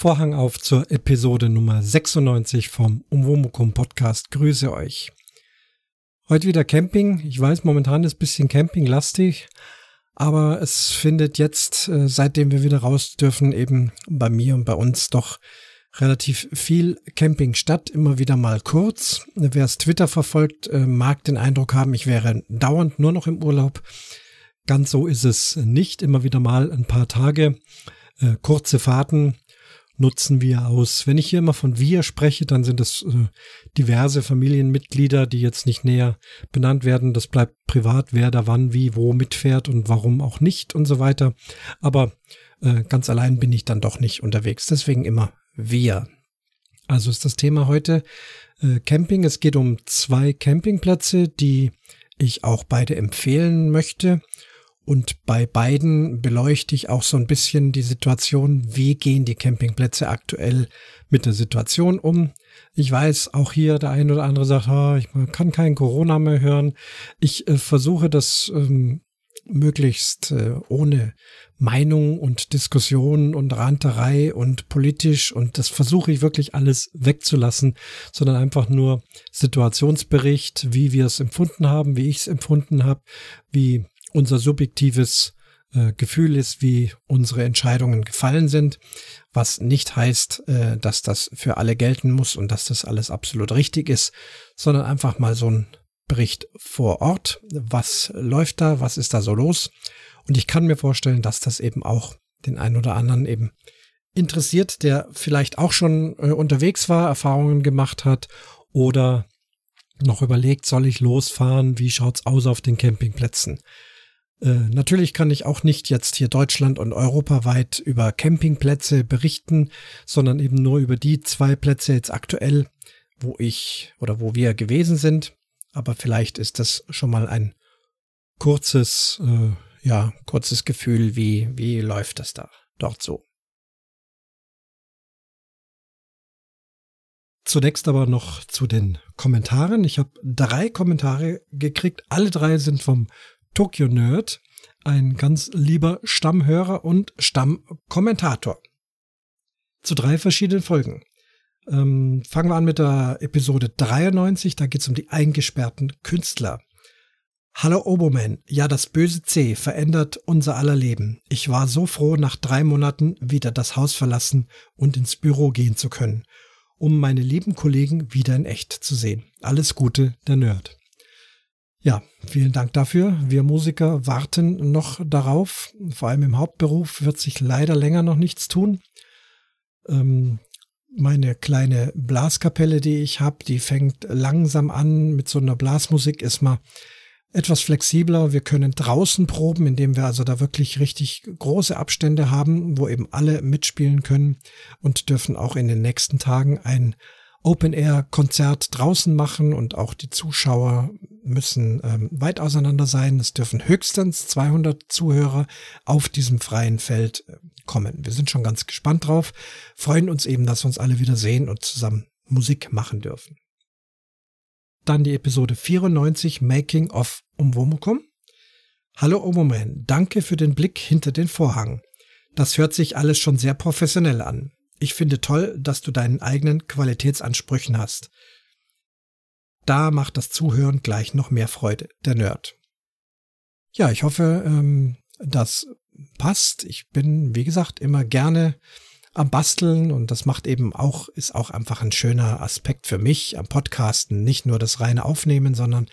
Vorhang auf zur Episode Nummer 96 vom Umwomukum Podcast. Grüße euch. Heute wieder Camping. Ich weiß, momentan ist ein bisschen campinglastig, aber es findet jetzt, äh, seitdem wir wieder raus dürfen, eben bei mir und bei uns doch relativ viel Camping statt, immer wieder mal kurz. Wer es Twitter verfolgt, äh, mag den Eindruck haben, ich wäre dauernd nur noch im Urlaub. Ganz so ist es nicht. Immer wieder mal ein paar Tage, äh, kurze Fahrten nutzen wir aus. Wenn ich hier immer von wir spreche, dann sind es äh, diverse Familienmitglieder, die jetzt nicht näher benannt werden. Das bleibt privat, wer da wann, wie, wo mitfährt und warum auch nicht und so weiter. Aber äh, ganz allein bin ich dann doch nicht unterwegs. Deswegen immer wir. Also ist das Thema heute äh, Camping. Es geht um zwei Campingplätze, die ich auch beide empfehlen möchte. Und bei beiden beleuchte ich auch so ein bisschen die Situation, wie gehen die Campingplätze aktuell mit der Situation um. Ich weiß, auch hier der eine oder andere sagt, oh, ich kann kein Corona mehr hören. Ich äh, versuche das ähm, möglichst äh, ohne Meinung und Diskussion und Ranterei und politisch und das versuche ich wirklich alles wegzulassen, sondern einfach nur Situationsbericht, wie wir es empfunden haben, wie ich es empfunden habe, wie unser subjektives äh, Gefühl ist, wie unsere Entscheidungen gefallen sind, was nicht heißt, äh, dass das für alle gelten muss und dass das alles absolut richtig ist, sondern einfach mal so ein Bericht vor Ort. Was läuft da? Was ist da so los? Und ich kann mir vorstellen, dass das eben auch den einen oder anderen eben interessiert, der vielleicht auch schon äh, unterwegs war, Erfahrungen gemacht hat oder noch überlegt, soll ich losfahren? Wie schaut's aus auf den Campingplätzen? Äh, natürlich kann ich auch nicht jetzt hier Deutschland und europaweit über Campingplätze berichten, sondern eben nur über die zwei Plätze jetzt aktuell, wo ich oder wo wir gewesen sind. Aber vielleicht ist das schon mal ein kurzes, äh, ja, kurzes Gefühl, wie, wie läuft das da dort so. Zunächst aber noch zu den Kommentaren. Ich habe drei Kommentare gekriegt. Alle drei sind vom Tokyo Nerd, ein ganz lieber Stammhörer und Stammkommentator. Zu drei verschiedenen Folgen. Ähm, fangen wir an mit der Episode 93, da geht es um die eingesperrten Künstler. Hallo Oboman, ja, das böse C verändert unser aller Leben. Ich war so froh, nach drei Monaten wieder das Haus verlassen und ins Büro gehen zu können, um meine lieben Kollegen wieder in echt zu sehen. Alles Gute, der Nerd. Ja, vielen Dank dafür. Wir Musiker warten noch darauf. Vor allem im Hauptberuf wird sich leider länger noch nichts tun. Ähm, meine kleine Blaskapelle, die ich habe, die fängt langsam an. Mit so einer Blasmusik ist man etwas flexibler. Wir können draußen proben, indem wir also da wirklich richtig große Abstände haben, wo eben alle mitspielen können und dürfen auch in den nächsten Tagen ein Open-Air-Konzert draußen machen und auch die Zuschauer müssen ähm, weit auseinander sein. Es dürfen höchstens 200 Zuhörer auf diesem freien Feld äh, kommen. Wir sind schon ganz gespannt drauf, freuen uns eben, dass wir uns alle wieder sehen und zusammen Musik machen dürfen. Dann die Episode 94 Making of Umwomukum. Hallo Omoman, danke für den Blick hinter den Vorhang. Das hört sich alles schon sehr professionell an. Ich finde toll, dass du deinen eigenen Qualitätsansprüchen hast. Da macht das Zuhören gleich noch mehr Freude, der Nerd. Ja, ich hoffe, ähm, das passt. Ich bin, wie gesagt, immer gerne am Basteln und das macht eben auch, ist auch einfach ein schöner Aspekt für mich am Podcasten. Nicht nur das reine Aufnehmen, sondern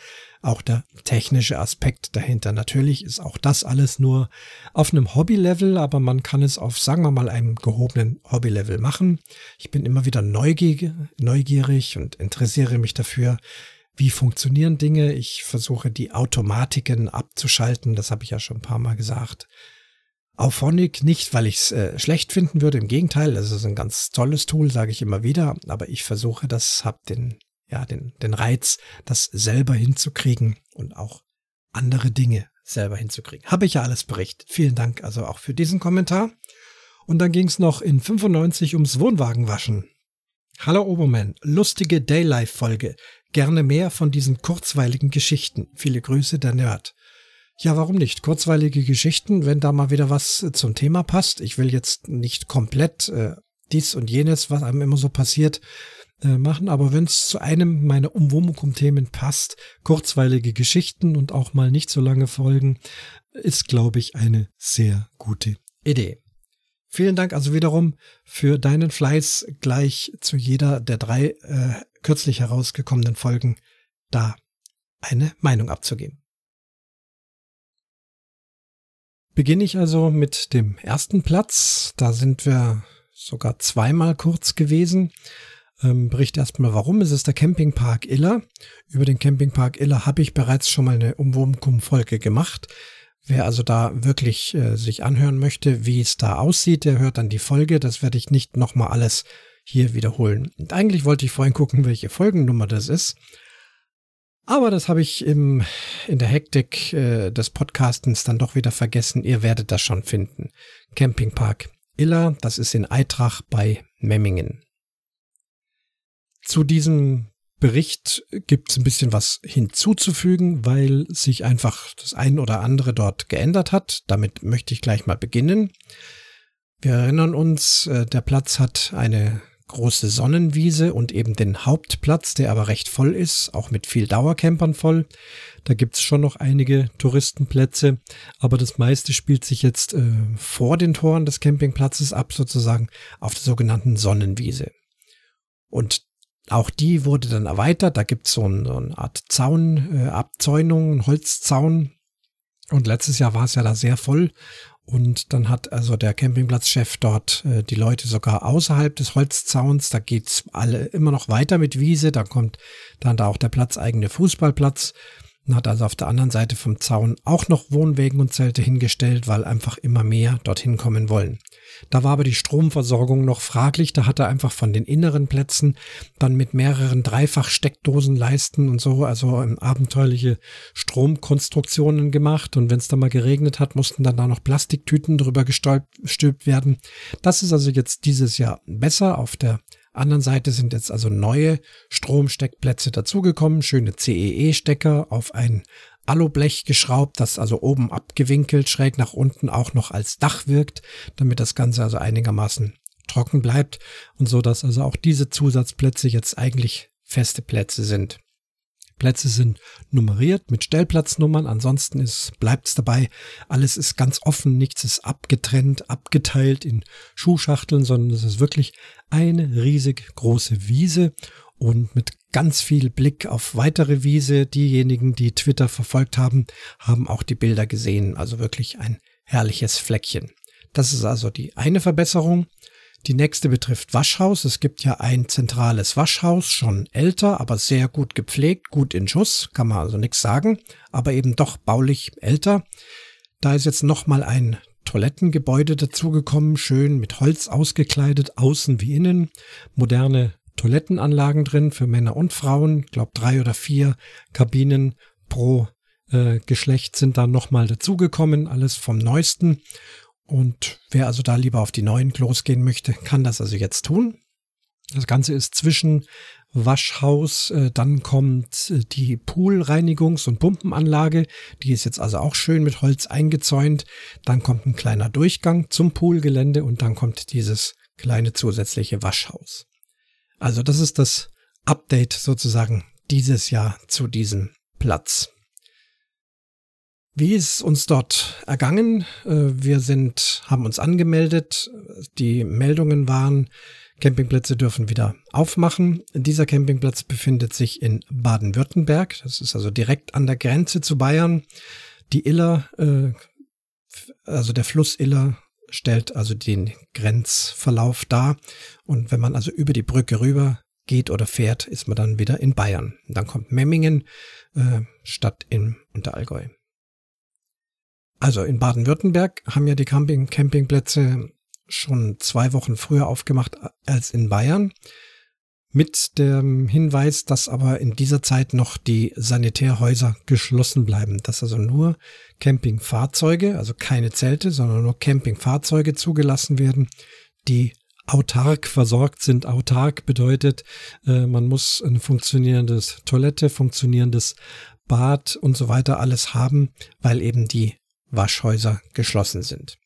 auch der technische Aspekt dahinter. Natürlich ist auch das alles nur auf einem Hobby-Level, aber man kann es auf, sagen wir mal, einem gehobenen Hobby-Level machen. Ich bin immer wieder neugierig, und interessiere mich dafür, wie funktionieren Dinge. Ich versuche die Automatiken abzuschalten. Das habe ich ja schon ein paar Mal gesagt. Auphonic nicht, weil ich es äh, schlecht finden würde. Im Gegenteil, es ist ein ganz tolles Tool, sage ich immer wieder. Aber ich versuche das, habe den, ja, den, den Reiz, das selber hinzukriegen und auch andere Dinge selber hinzukriegen. Habe ich ja alles berichtet. Vielen Dank also auch für diesen Kommentar. Und dann ging es noch in 95 ums Wohnwagenwaschen. Hallo Oberman, lustige Daylife-Folge. Gerne mehr von diesen kurzweiligen Geschichten. Viele Grüße, der Nerd. Ja, warum nicht? Kurzweilige Geschichten, wenn da mal wieder was zum Thema passt. Ich will jetzt nicht komplett äh, dies und jenes, was einem immer so passiert, äh, machen. Aber wenn es zu einem meiner Umwomukum-Themen passt, kurzweilige Geschichten und auch mal nicht so lange Folgen, ist, glaube ich, eine sehr gute Idee. Vielen Dank also wiederum für deinen Fleiß gleich zu jeder der drei äh, kürzlich herausgekommenen Folgen da eine Meinung abzugeben. Beginne ich also mit dem ersten Platz. Da sind wir sogar zweimal kurz gewesen. Ähm, berichte erstmal warum. Es ist der Campingpark Iller. Über den Campingpark Iller habe ich bereits schon mal eine Umwohnkum-Folge gemacht. Wer also da wirklich äh, sich anhören möchte, wie es da aussieht, der hört dann die Folge. Das werde ich nicht nochmal alles hier wiederholen. Und eigentlich wollte ich vorhin gucken, welche Folgennummer das ist. Aber das habe ich im, in der Hektik äh, des Podcastens dann doch wieder vergessen. Ihr werdet das schon finden. Campingpark Iller, das ist in Eitrach bei Memmingen. Zu diesem Bericht gibt es ein bisschen was hinzuzufügen, weil sich einfach das ein oder andere dort geändert hat. Damit möchte ich gleich mal beginnen. Wir erinnern uns, äh, der Platz hat eine große Sonnenwiese und eben den Hauptplatz, der aber recht voll ist, auch mit viel Dauercampern voll. Da gibt's schon noch einige Touristenplätze, aber das meiste spielt sich jetzt äh, vor den Toren des Campingplatzes ab, sozusagen auf der sogenannten Sonnenwiese. Und auch die wurde dann erweitert. Da gibt's so, ein, so eine Art Zaun, äh, Abzäunung, Holzzaun. Und letztes Jahr war es ja da sehr voll und dann hat also der Campingplatzchef dort äh, die Leute sogar außerhalb des Holzzauns, da geht's alle immer noch weiter mit Wiese, da kommt dann da auch der platzeigene Fußballplatz und hat also auf der anderen Seite vom Zaun auch noch Wohnwägen und Zelte hingestellt, weil einfach immer mehr dorthin kommen wollen. Da war aber die Stromversorgung noch fraglich, da hat er einfach von den inneren Plätzen dann mit mehreren Dreifach-Steckdosenleisten und so, also abenteuerliche Stromkonstruktionen gemacht. Und wenn es da mal geregnet hat, mussten dann da noch Plastiktüten drüber gestülpt werden. Das ist also jetzt dieses Jahr besser. Auf der anderen Seite sind jetzt also neue Stromsteckplätze dazugekommen, schöne CEE-Stecker auf ein Alublech geschraubt, das also oben abgewinkelt, schräg nach unten auch noch als Dach wirkt, damit das Ganze also einigermaßen trocken bleibt und so, dass also auch diese Zusatzplätze jetzt eigentlich feste Plätze sind. Plätze sind nummeriert mit Stellplatznummern, ansonsten ist, bleibt's dabei. Alles ist ganz offen, nichts ist abgetrennt, abgeteilt in Schuhschachteln, sondern es ist wirklich eine riesig große Wiese und mit ganz viel Blick auf weitere Wiese. Diejenigen, die Twitter verfolgt haben, haben auch die Bilder gesehen. Also wirklich ein herrliches Fleckchen. Das ist also die eine Verbesserung. Die nächste betrifft Waschhaus. Es gibt ja ein zentrales Waschhaus, schon älter, aber sehr gut gepflegt, gut in Schuss, kann man also nichts sagen, aber eben doch baulich älter. Da ist jetzt nochmal ein Toilettengebäude dazugekommen, schön mit Holz ausgekleidet, außen wie innen, moderne Toilettenanlagen drin für Männer und Frauen. Ich glaube, drei oder vier Kabinen pro äh, Geschlecht sind da nochmal dazugekommen, alles vom Neuesten. Und wer also da lieber auf die neuen Klos gehen möchte, kann das also jetzt tun. Das Ganze ist zwischen Waschhaus, äh, dann kommt äh, die Poolreinigungs- und Pumpenanlage, die ist jetzt also auch schön mit Holz eingezäunt. Dann kommt ein kleiner Durchgang zum Poolgelände und dann kommt dieses kleine zusätzliche Waschhaus. Also das ist das Update sozusagen dieses Jahr zu diesem Platz. Wie ist uns dort ergangen? Äh, wir sind, haben uns angemeldet. Die Meldungen waren, Campingplätze dürfen wieder aufmachen. Dieser Campingplatz befindet sich in Baden-Württemberg. Das ist also direkt an der Grenze zu Bayern. Die Iller, äh, also der Fluss Iller stellt also den Grenzverlauf dar. Und wenn man also über die Brücke rüber geht oder fährt, ist man dann wieder in Bayern. dann kommt Memmingen äh, statt in Unterallgäu. Also in Baden-Württemberg haben ja die Camping Campingplätze schon zwei Wochen früher aufgemacht als in Bayern. Mit dem Hinweis, dass aber in dieser Zeit noch die Sanitärhäuser geschlossen bleiben. Dass also nur Campingfahrzeuge, also keine Zelte, sondern nur Campingfahrzeuge zugelassen werden, die autark versorgt sind. Autark bedeutet, äh, man muss ein funktionierendes Toilette, funktionierendes Bad und so weiter alles haben, weil eben die Waschhäuser geschlossen sind.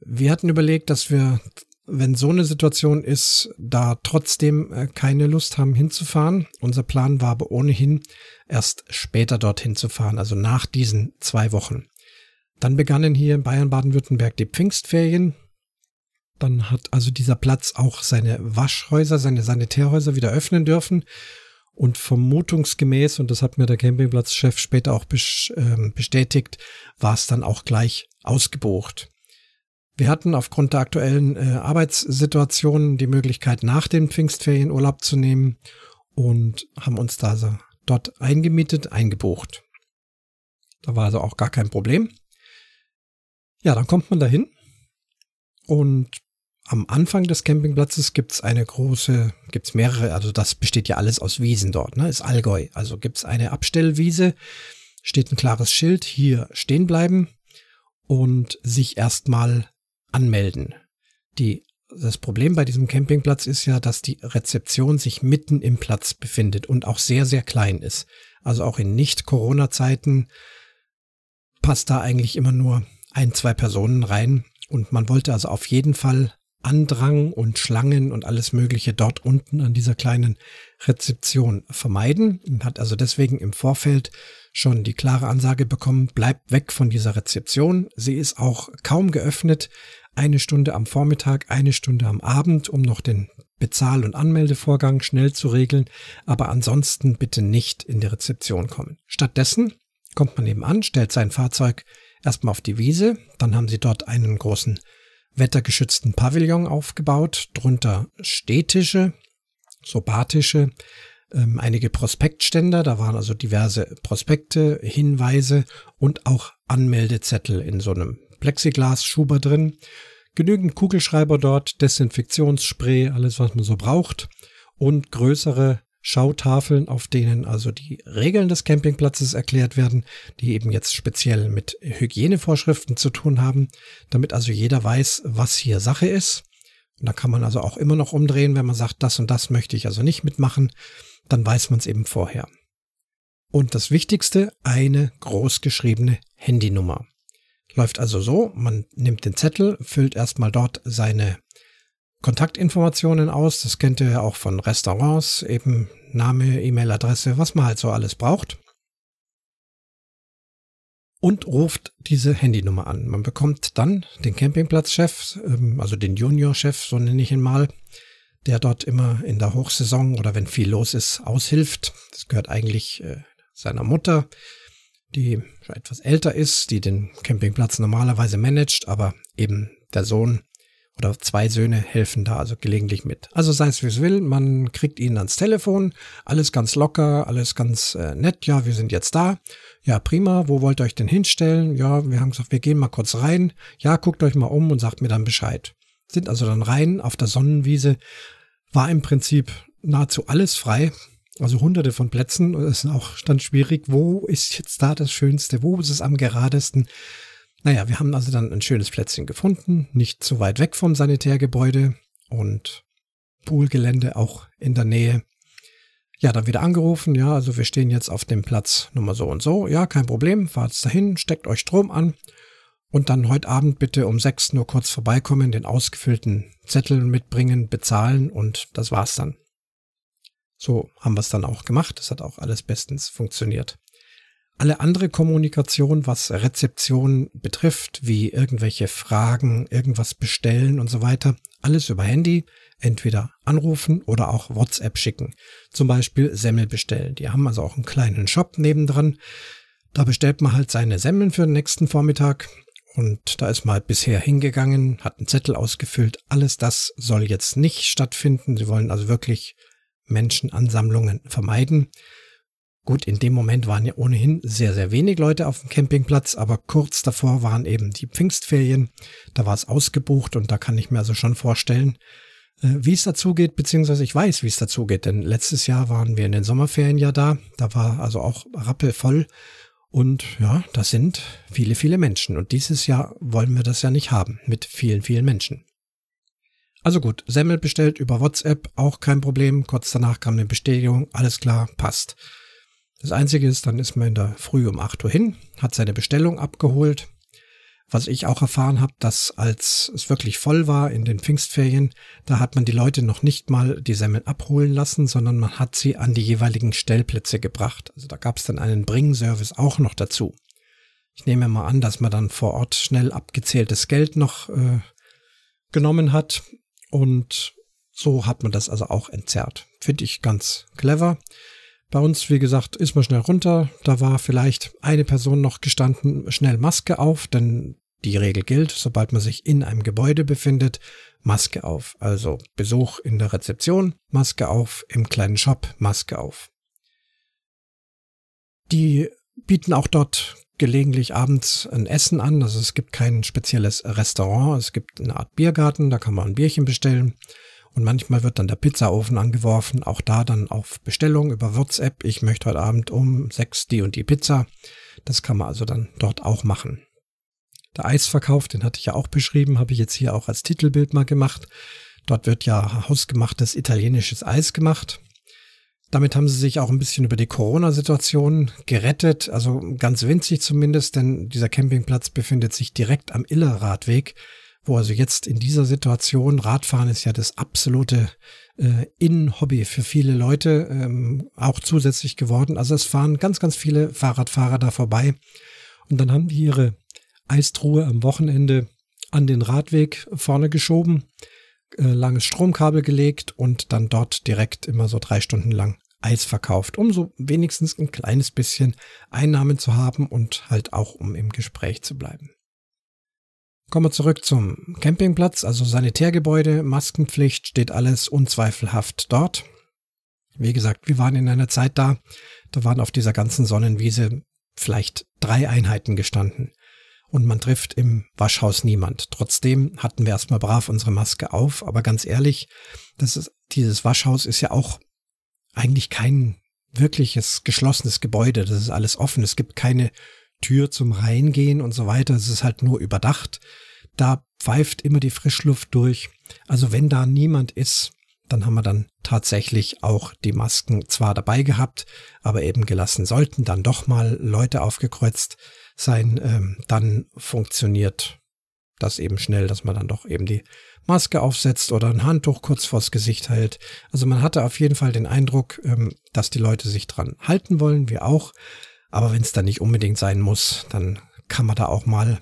Wir hatten überlegt, dass wir wenn so eine Situation ist, da trotzdem äh, keine Lust haben hinzufahren. Unser Plan war aber ohnehin erst später dorthin zu fahren, also nach diesen zwei Wochen. Dann begannen hier in Bayern, Baden-Württemberg die Pfingstferien. Dann hat also dieser Platz auch seine Waschhäuser, seine Sanitärhäuser wieder öffnen dürfen. Und vermutungsgemäß, und das hat mir der Campingplatzchef später auch ähm, bestätigt, war es dann auch gleich ausgebucht. Wir hatten aufgrund der aktuellen äh, Arbeitssituation die Möglichkeit, nach den Pfingstferien Urlaub zu nehmen und haben uns da so dort eingemietet, eingebucht. Da war also auch gar kein Problem. Ja, dann kommt man dahin und am Anfang des Campingplatzes gibt's eine große, gibt's mehrere, also das besteht ja alles aus Wiesen dort, ne? Ist Allgäu. Also gibt's eine Abstellwiese, steht ein klares Schild, hier stehen bleiben und sich erstmal anmelden. Die, das Problem bei diesem Campingplatz ist ja, dass die Rezeption sich mitten im Platz befindet und auch sehr, sehr klein ist. Also auch in Nicht-Corona-Zeiten passt da eigentlich immer nur ein, zwei Personen rein. Und man wollte also auf jeden Fall Andrang und Schlangen und alles Mögliche dort unten an dieser kleinen Rezeption vermeiden und hat also deswegen im Vorfeld schon die klare Ansage bekommen, bleibt weg von dieser Rezeption. Sie ist auch kaum geöffnet eine Stunde am Vormittag, eine Stunde am Abend, um noch den Bezahl- und Anmeldevorgang schnell zu regeln, aber ansonsten bitte nicht in die Rezeption kommen. Stattdessen kommt man eben an, stellt sein Fahrzeug erstmal auf die Wiese, dann haben sie dort einen großen wettergeschützten Pavillon aufgebaut, drunter Stehtische, so Bartische, ähm, einige Prospektständer, da waren also diverse Prospekte, Hinweise und auch Anmeldezettel in so einem Plexiglas-Schuber drin. Genügend Kugelschreiber dort, Desinfektionsspray, alles was man so braucht und größere Schautafeln, auf denen also die Regeln des Campingplatzes erklärt werden, die eben jetzt speziell mit Hygienevorschriften zu tun haben, damit also jeder weiß, was hier Sache ist. Und da kann man also auch immer noch umdrehen, wenn man sagt, das und das möchte ich also nicht mitmachen, dann weiß man es eben vorher. Und das Wichtigste, eine großgeschriebene Handynummer. Läuft also so, man nimmt den Zettel, füllt erstmal dort seine Kontaktinformationen aus. Das kennt ihr ja auch von Restaurants, eben Name, E-Mail-Adresse, was man halt so alles braucht. Und ruft diese Handynummer an. Man bekommt dann den Campingplatzchef, ähm, also den Juniorchef, so nenne ich ihn mal, der dort immer in der Hochsaison oder wenn viel los ist, aushilft. Das gehört eigentlich äh, seiner Mutter die schon etwas älter ist, die den Campingplatz normalerweise managt, aber eben der Sohn oder zwei Söhne helfen da also gelegentlich mit. Also sei es wie es will, man kriegt ihn ans Telefon, alles ganz locker, alles ganz äh, nett, ja, wir sind jetzt da. Ja, prima, wo wollt ihr euch denn hinstellen? Ja, wir haben gesagt, wir gehen mal kurz rein. Ja, guckt euch mal um und sagt mir dann Bescheid. Sind also dann rein auf der Sonnenwiese, war im Prinzip nahezu alles frei. Also hunderte von Plätzen. Es ist auch dann schwierig, wo ist jetzt da das Schönste, wo ist es am geradesten. Naja, wir haben also dann ein schönes Plätzchen gefunden, nicht zu weit weg vom Sanitärgebäude und Poolgelände auch in der Nähe. Ja, dann wieder angerufen, ja, also wir stehen jetzt auf dem Platz Nummer so und so. Ja, kein Problem, fahrt dahin, steckt euch Strom an und dann heute Abend bitte um sechs nur kurz vorbeikommen, den ausgefüllten Zettel mitbringen, bezahlen und das war's dann. So haben wir es dann auch gemacht. Das hat auch alles bestens funktioniert. Alle andere Kommunikation, was Rezeption betrifft, wie irgendwelche Fragen, irgendwas bestellen und so weiter, alles über Handy, entweder anrufen oder auch WhatsApp schicken. Zum Beispiel Semmel bestellen. Die haben also auch einen kleinen Shop nebendran. Da bestellt man halt seine Semmeln für den nächsten Vormittag. Und da ist mal bisher hingegangen, hat einen Zettel ausgefüllt. Alles das soll jetzt nicht stattfinden. Sie wollen also wirklich Menschenansammlungen vermeiden. Gut, in dem Moment waren ja ohnehin sehr, sehr wenig Leute auf dem Campingplatz, aber kurz davor waren eben die Pfingstferien. Da war es ausgebucht und da kann ich mir also schon vorstellen, äh, wie es dazu geht, beziehungsweise ich weiß, wie es dazu geht, denn letztes Jahr waren wir in den Sommerferien ja da. Da war also auch rappelvoll und ja, das sind viele, viele Menschen. Und dieses Jahr wollen wir das ja nicht haben mit vielen, vielen Menschen. Also gut, Semmel bestellt über WhatsApp, auch kein Problem. Kurz danach kam eine Bestätigung, alles klar, passt. Das Einzige ist, dann ist man in der Früh um 8 Uhr hin, hat seine Bestellung abgeholt, Was ich auch erfahren habe, dass als es wirklich voll war in den Pfingstferien, da hat man die Leute noch nicht mal die Semmeln abholen lassen, sondern man hat sie an die jeweiligen Stellplätze gebracht. Also da gab es dann einen Bringservice auch noch dazu. Ich nehme mal an, dass man dann vor Ort schnell abgezähltes Geld noch äh, genommen hat und so hat man das also auch entzerrt. Finde ich ganz clever. Bei uns, wie gesagt, ist man schnell runter. Da war vielleicht eine Person noch gestanden, schnell Maske auf, denn die Regel gilt, sobald man sich in einem Gebäude befindet, Maske auf. Also Besuch in der Rezeption, Maske auf, im kleinen Shop, Maske auf. Die bieten auch dort gelegentlich abends ein Essen an. Also es gibt kein spezielles Restaurant, es gibt eine Art Biergarten, da kann man ein Bierchen bestellen. Und manchmal wird dann der Pizzaofen angeworfen, auch da dann auf Bestellung über WhatsApp. Ich möchte heute Abend um sechs die und die Pizza. Das kann man also dann dort auch machen. Der Eisverkauf, den hatte ich ja auch beschrieben, habe ich jetzt hier auch als Titelbild mal gemacht. Dort wird ja hausgemachtes italienisches Eis gemacht. Damit haben sie sich auch ein bisschen über die Corona-Situation gerettet, also ganz winzig zumindest, denn dieser Campingplatz befindet sich direkt am Illerradweg wo also jetzt in dieser Situation Radfahren ist ja das absolute äh, In-Hobby für viele Leute, ähm, auch zusätzlich geworden. Also es fahren ganz, ganz viele Fahrradfahrer da vorbei. Und dann haben die ihre Eistruhe am Wochenende an den Radweg vorne geschoben, äh, langes Stromkabel gelegt und dann dort direkt immer so drei Stunden lang Eis verkauft, um so wenigstens ein kleines bisschen Einnahmen zu haben und halt auch um im Gespräch zu bleiben. Kommen wir zurück zum Campingplatz, also Sanitärgebäude, Maskenpflicht, steht alles unzweifelhaft dort. Wie gesagt, wir waren in einer Zeit da, da waren auf dieser ganzen Sonnenwiese vielleicht drei Einheiten gestanden. Und man trifft im Waschhaus niemand. Trotzdem hatten wir erstmal brav unsere Maske auf, aber ganz ehrlich, das ist, dieses Waschhaus ist ja auch eigentlich kein wirkliches geschlossenes Gebäude. Das ist alles offen. Es gibt keine Tür zum Reingehen und so weiter. Es ist halt nur überdacht. Da pfeift immer die Frischluft durch. Also wenn da niemand ist, dann haben wir dann tatsächlich auch die Masken zwar dabei gehabt, aber eben gelassen. Sollten dann doch mal Leute aufgekreuzt sein, ähm, dann funktioniert das eben schnell, dass man dann doch eben die Maske aufsetzt oder ein Handtuch kurz vors Gesicht hält. Also man hatte auf jeden Fall den Eindruck, ähm, dass die Leute sich dran halten wollen, wir auch. Aber wenn es dann nicht unbedingt sein muss, dann kann man da auch mal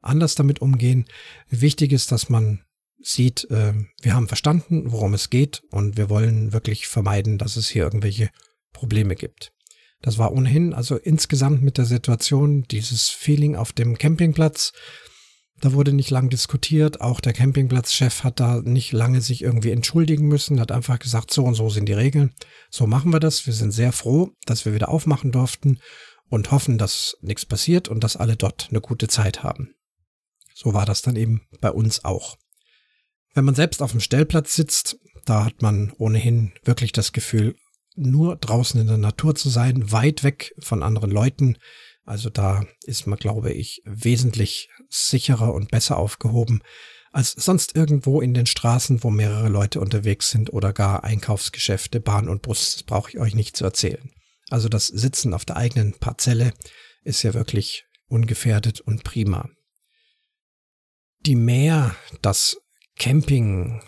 anders damit umgehen. Wichtig ist, dass man sieht, äh, wir haben verstanden, worum es geht und wir wollen wirklich vermeiden, dass es hier irgendwelche Probleme gibt. Das war ohnehin, also insgesamt mit der Situation, dieses Feeling auf dem Campingplatz, da wurde nicht lang diskutiert. Auch der Campingplatzchef hat da nicht lange sich irgendwie entschuldigen müssen, hat einfach gesagt, so und so sind die Regeln. So machen wir das. Wir sind sehr froh, dass wir wieder aufmachen durften und hoffen, dass nichts passiert und dass alle dort eine gute Zeit haben. So war das dann eben bei uns auch. Wenn man selbst auf dem Stellplatz sitzt, da hat man ohnehin wirklich das Gefühl, nur draußen in der Natur zu sein, weit weg von anderen Leuten. Also da ist man, glaube ich, wesentlich sicherer und besser aufgehoben als sonst irgendwo in den Straßen, wo mehrere Leute unterwegs sind oder gar Einkaufsgeschäfte, Bahn und Bus. Das brauche ich euch nicht zu erzählen. Also das Sitzen auf der eigenen Parzelle ist ja wirklich ungefährdet und prima. Die mehr das Campinggäste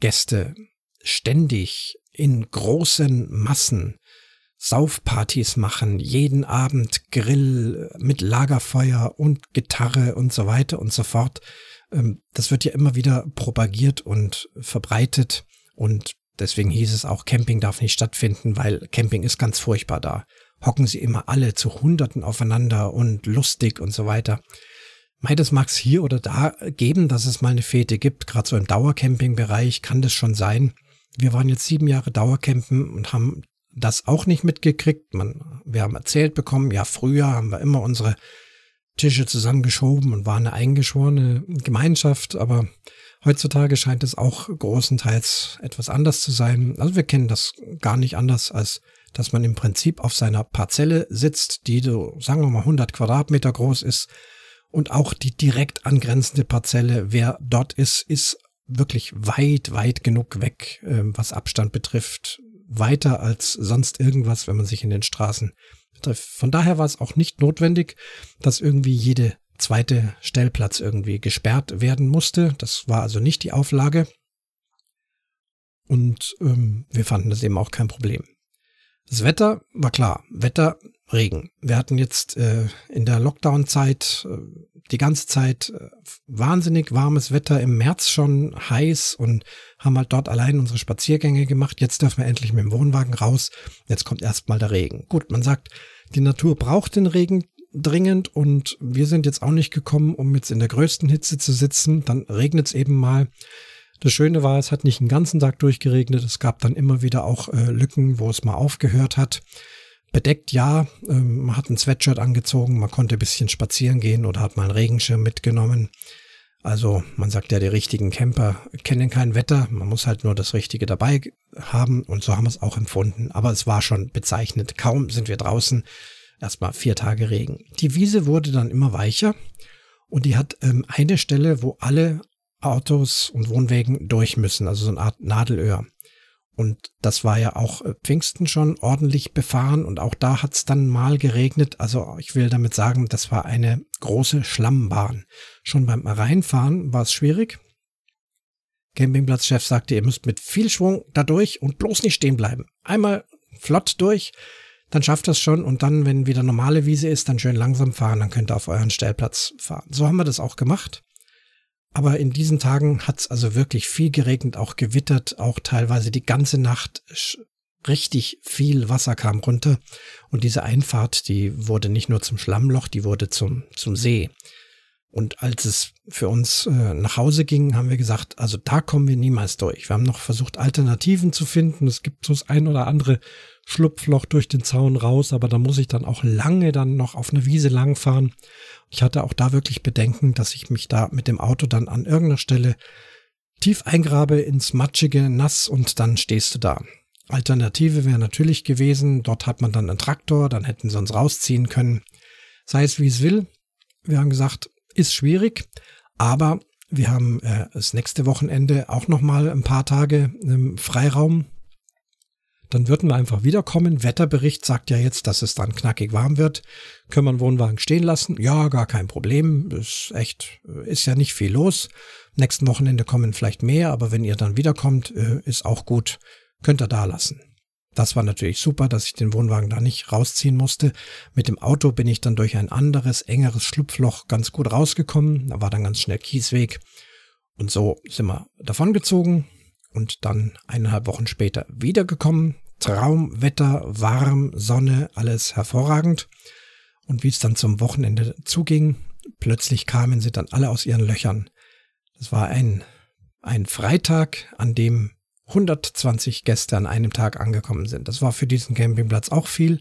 äh, ständig in großen Massen Saufpartys machen, jeden Abend Grill mit Lagerfeuer und Gitarre und so weiter und so fort. Ähm, das wird ja immer wieder propagiert und verbreitet und Deswegen hieß es auch, Camping darf nicht stattfinden, weil Camping ist ganz furchtbar da. Hocken sie immer alle zu Hunderten aufeinander und lustig und so weiter. Mei, das mag es hier oder da geben, dass es mal eine Fete gibt. Gerade so im Dauercamping-Bereich kann das schon sein. Wir waren jetzt sieben Jahre Dauercampen und haben das auch nicht mitgekriegt. Man, wir haben erzählt bekommen, ja, früher haben wir immer unsere Tische zusammengeschoben und waren eine eingeschworene Gemeinschaft, aber Heutzutage scheint es auch großenteils etwas anders zu sein. Also wir kennen das gar nicht anders, als dass man im Prinzip auf seiner Parzelle sitzt, die so, sagen wir mal 100 Quadratmeter groß ist. Und auch die direkt angrenzende Parzelle, wer dort ist, ist wirklich weit, weit genug weg, ähm, was Abstand betrifft. Weiter als sonst irgendwas, wenn man sich in den Straßen betrifft. Von daher war es auch nicht notwendig, dass irgendwie jede zweite Stellplatz irgendwie gesperrt werden musste. Das war also nicht die Auflage. Und ähm, wir fanden das eben auch kein Problem. Das Wetter war klar. Wetter, Regen. Wir hatten jetzt äh, in der Lockdown-Zeit äh, die ganze Zeit äh, wahnsinnig warmes Wetter, im März schon heiß und haben halt dort allein unsere Spaziergänge gemacht. Jetzt dürfen wir endlich mit dem Wohnwagen raus. Jetzt kommt erstmal der Regen. Gut, man sagt, die Natur braucht den Regen dringend und wir sind jetzt auch nicht gekommen, um jetzt in der größten Hitze zu sitzen. Dann regnet es eben mal. Das Schöne war, es hat nicht den ganzen Tag durchgeregnet. Es gab dann immer wieder auch äh, Lücken, wo es mal aufgehört hat. Bedeckt ja, ähm, man hat ein Sweatshirt angezogen, man konnte ein bisschen spazieren gehen oder hat mal einen Regenschirm mitgenommen. Also man sagt ja, die richtigen Camper kennen kein Wetter, man muss halt nur das Richtige dabei haben und so haben wir es auch empfunden. Aber es war schon bezeichnet. Kaum sind wir draußen, erstmal vier Tage Regen. Die Wiese wurde dann immer weicher und die hat ähm, eine Stelle, wo alle Autos und Wohnwägen durch müssen, also so eine Art Nadelöhr. Und das war ja auch äh, Pfingsten schon ordentlich befahren und auch da hat es dann mal geregnet. Also ich will damit sagen, das war eine große Schlammbahn. Schon beim Reinfahren war es schwierig. Campingplatzchef sagte, ihr müsst mit viel Schwung da durch und bloß nicht stehen bleiben. Einmal flott durch, dann schafft das schon und dann, wenn wieder normale Wiese ist, dann schön langsam fahren, dann könnt ihr auf euren Stellplatz fahren. So haben wir das auch gemacht. Aber in diesen Tagen hat es also wirklich viel geregnet, auch gewittert, auch teilweise die ganze Nacht richtig viel Wasser kam runter. Und diese Einfahrt, die wurde nicht nur zum Schlammloch, die wurde zum, zum See. Und als es für uns äh, nach Hause ging, haben wir gesagt, also da kommen wir niemals durch. Wir haben noch versucht, Alternativen zu finden. Es gibt so das ein oder andere Schlupfloch durch den Zaun raus, aber da muss ich dann auch lange dann noch auf eine Wiese langfahren. Ich hatte auch da wirklich Bedenken, dass ich mich da mit dem Auto dann an irgendeiner Stelle tief eingrabe ins matschige Nass und dann stehst du da. Alternative wäre natürlich gewesen, dort hat man dann einen Traktor, dann hätten sie uns rausziehen können. Sei es wie es will. Wir haben gesagt, ist schwierig, aber wir haben äh, das nächste Wochenende auch nochmal ein paar Tage ähm, Freiraum dann würden wir einfach wiederkommen. Wetterbericht sagt ja jetzt, dass es dann knackig warm wird. Können wir einen Wohnwagen stehen lassen? Ja, gar kein Problem. Ist echt, ist ja nicht viel los. Nächsten Wochenende kommen vielleicht mehr, aber wenn ihr dann wiederkommt, äh, ist auch gut. Könnt ihr da lassen. Das war natürlich super, dass ich den Wohnwagen da nicht rausziehen musste. Mit dem Auto bin ich dann durch ein anderes, engeres Schlupfloch ganz gut rausgekommen. Da war dann ganz schnell Kiesweg. Und so sind wir davongezogen und dann eineinhalb Wochen später wiedergekommen. Traumwetter, warm, Sonne, alles hervorragend. Und wie es dann zum Wochenende zuging, plötzlich kamen sie dann alle aus ihren Löchern. Es war ein, ein Freitag, an dem 120 Gäste an einem Tag angekommen sind. Das war für diesen Campingplatz auch viel,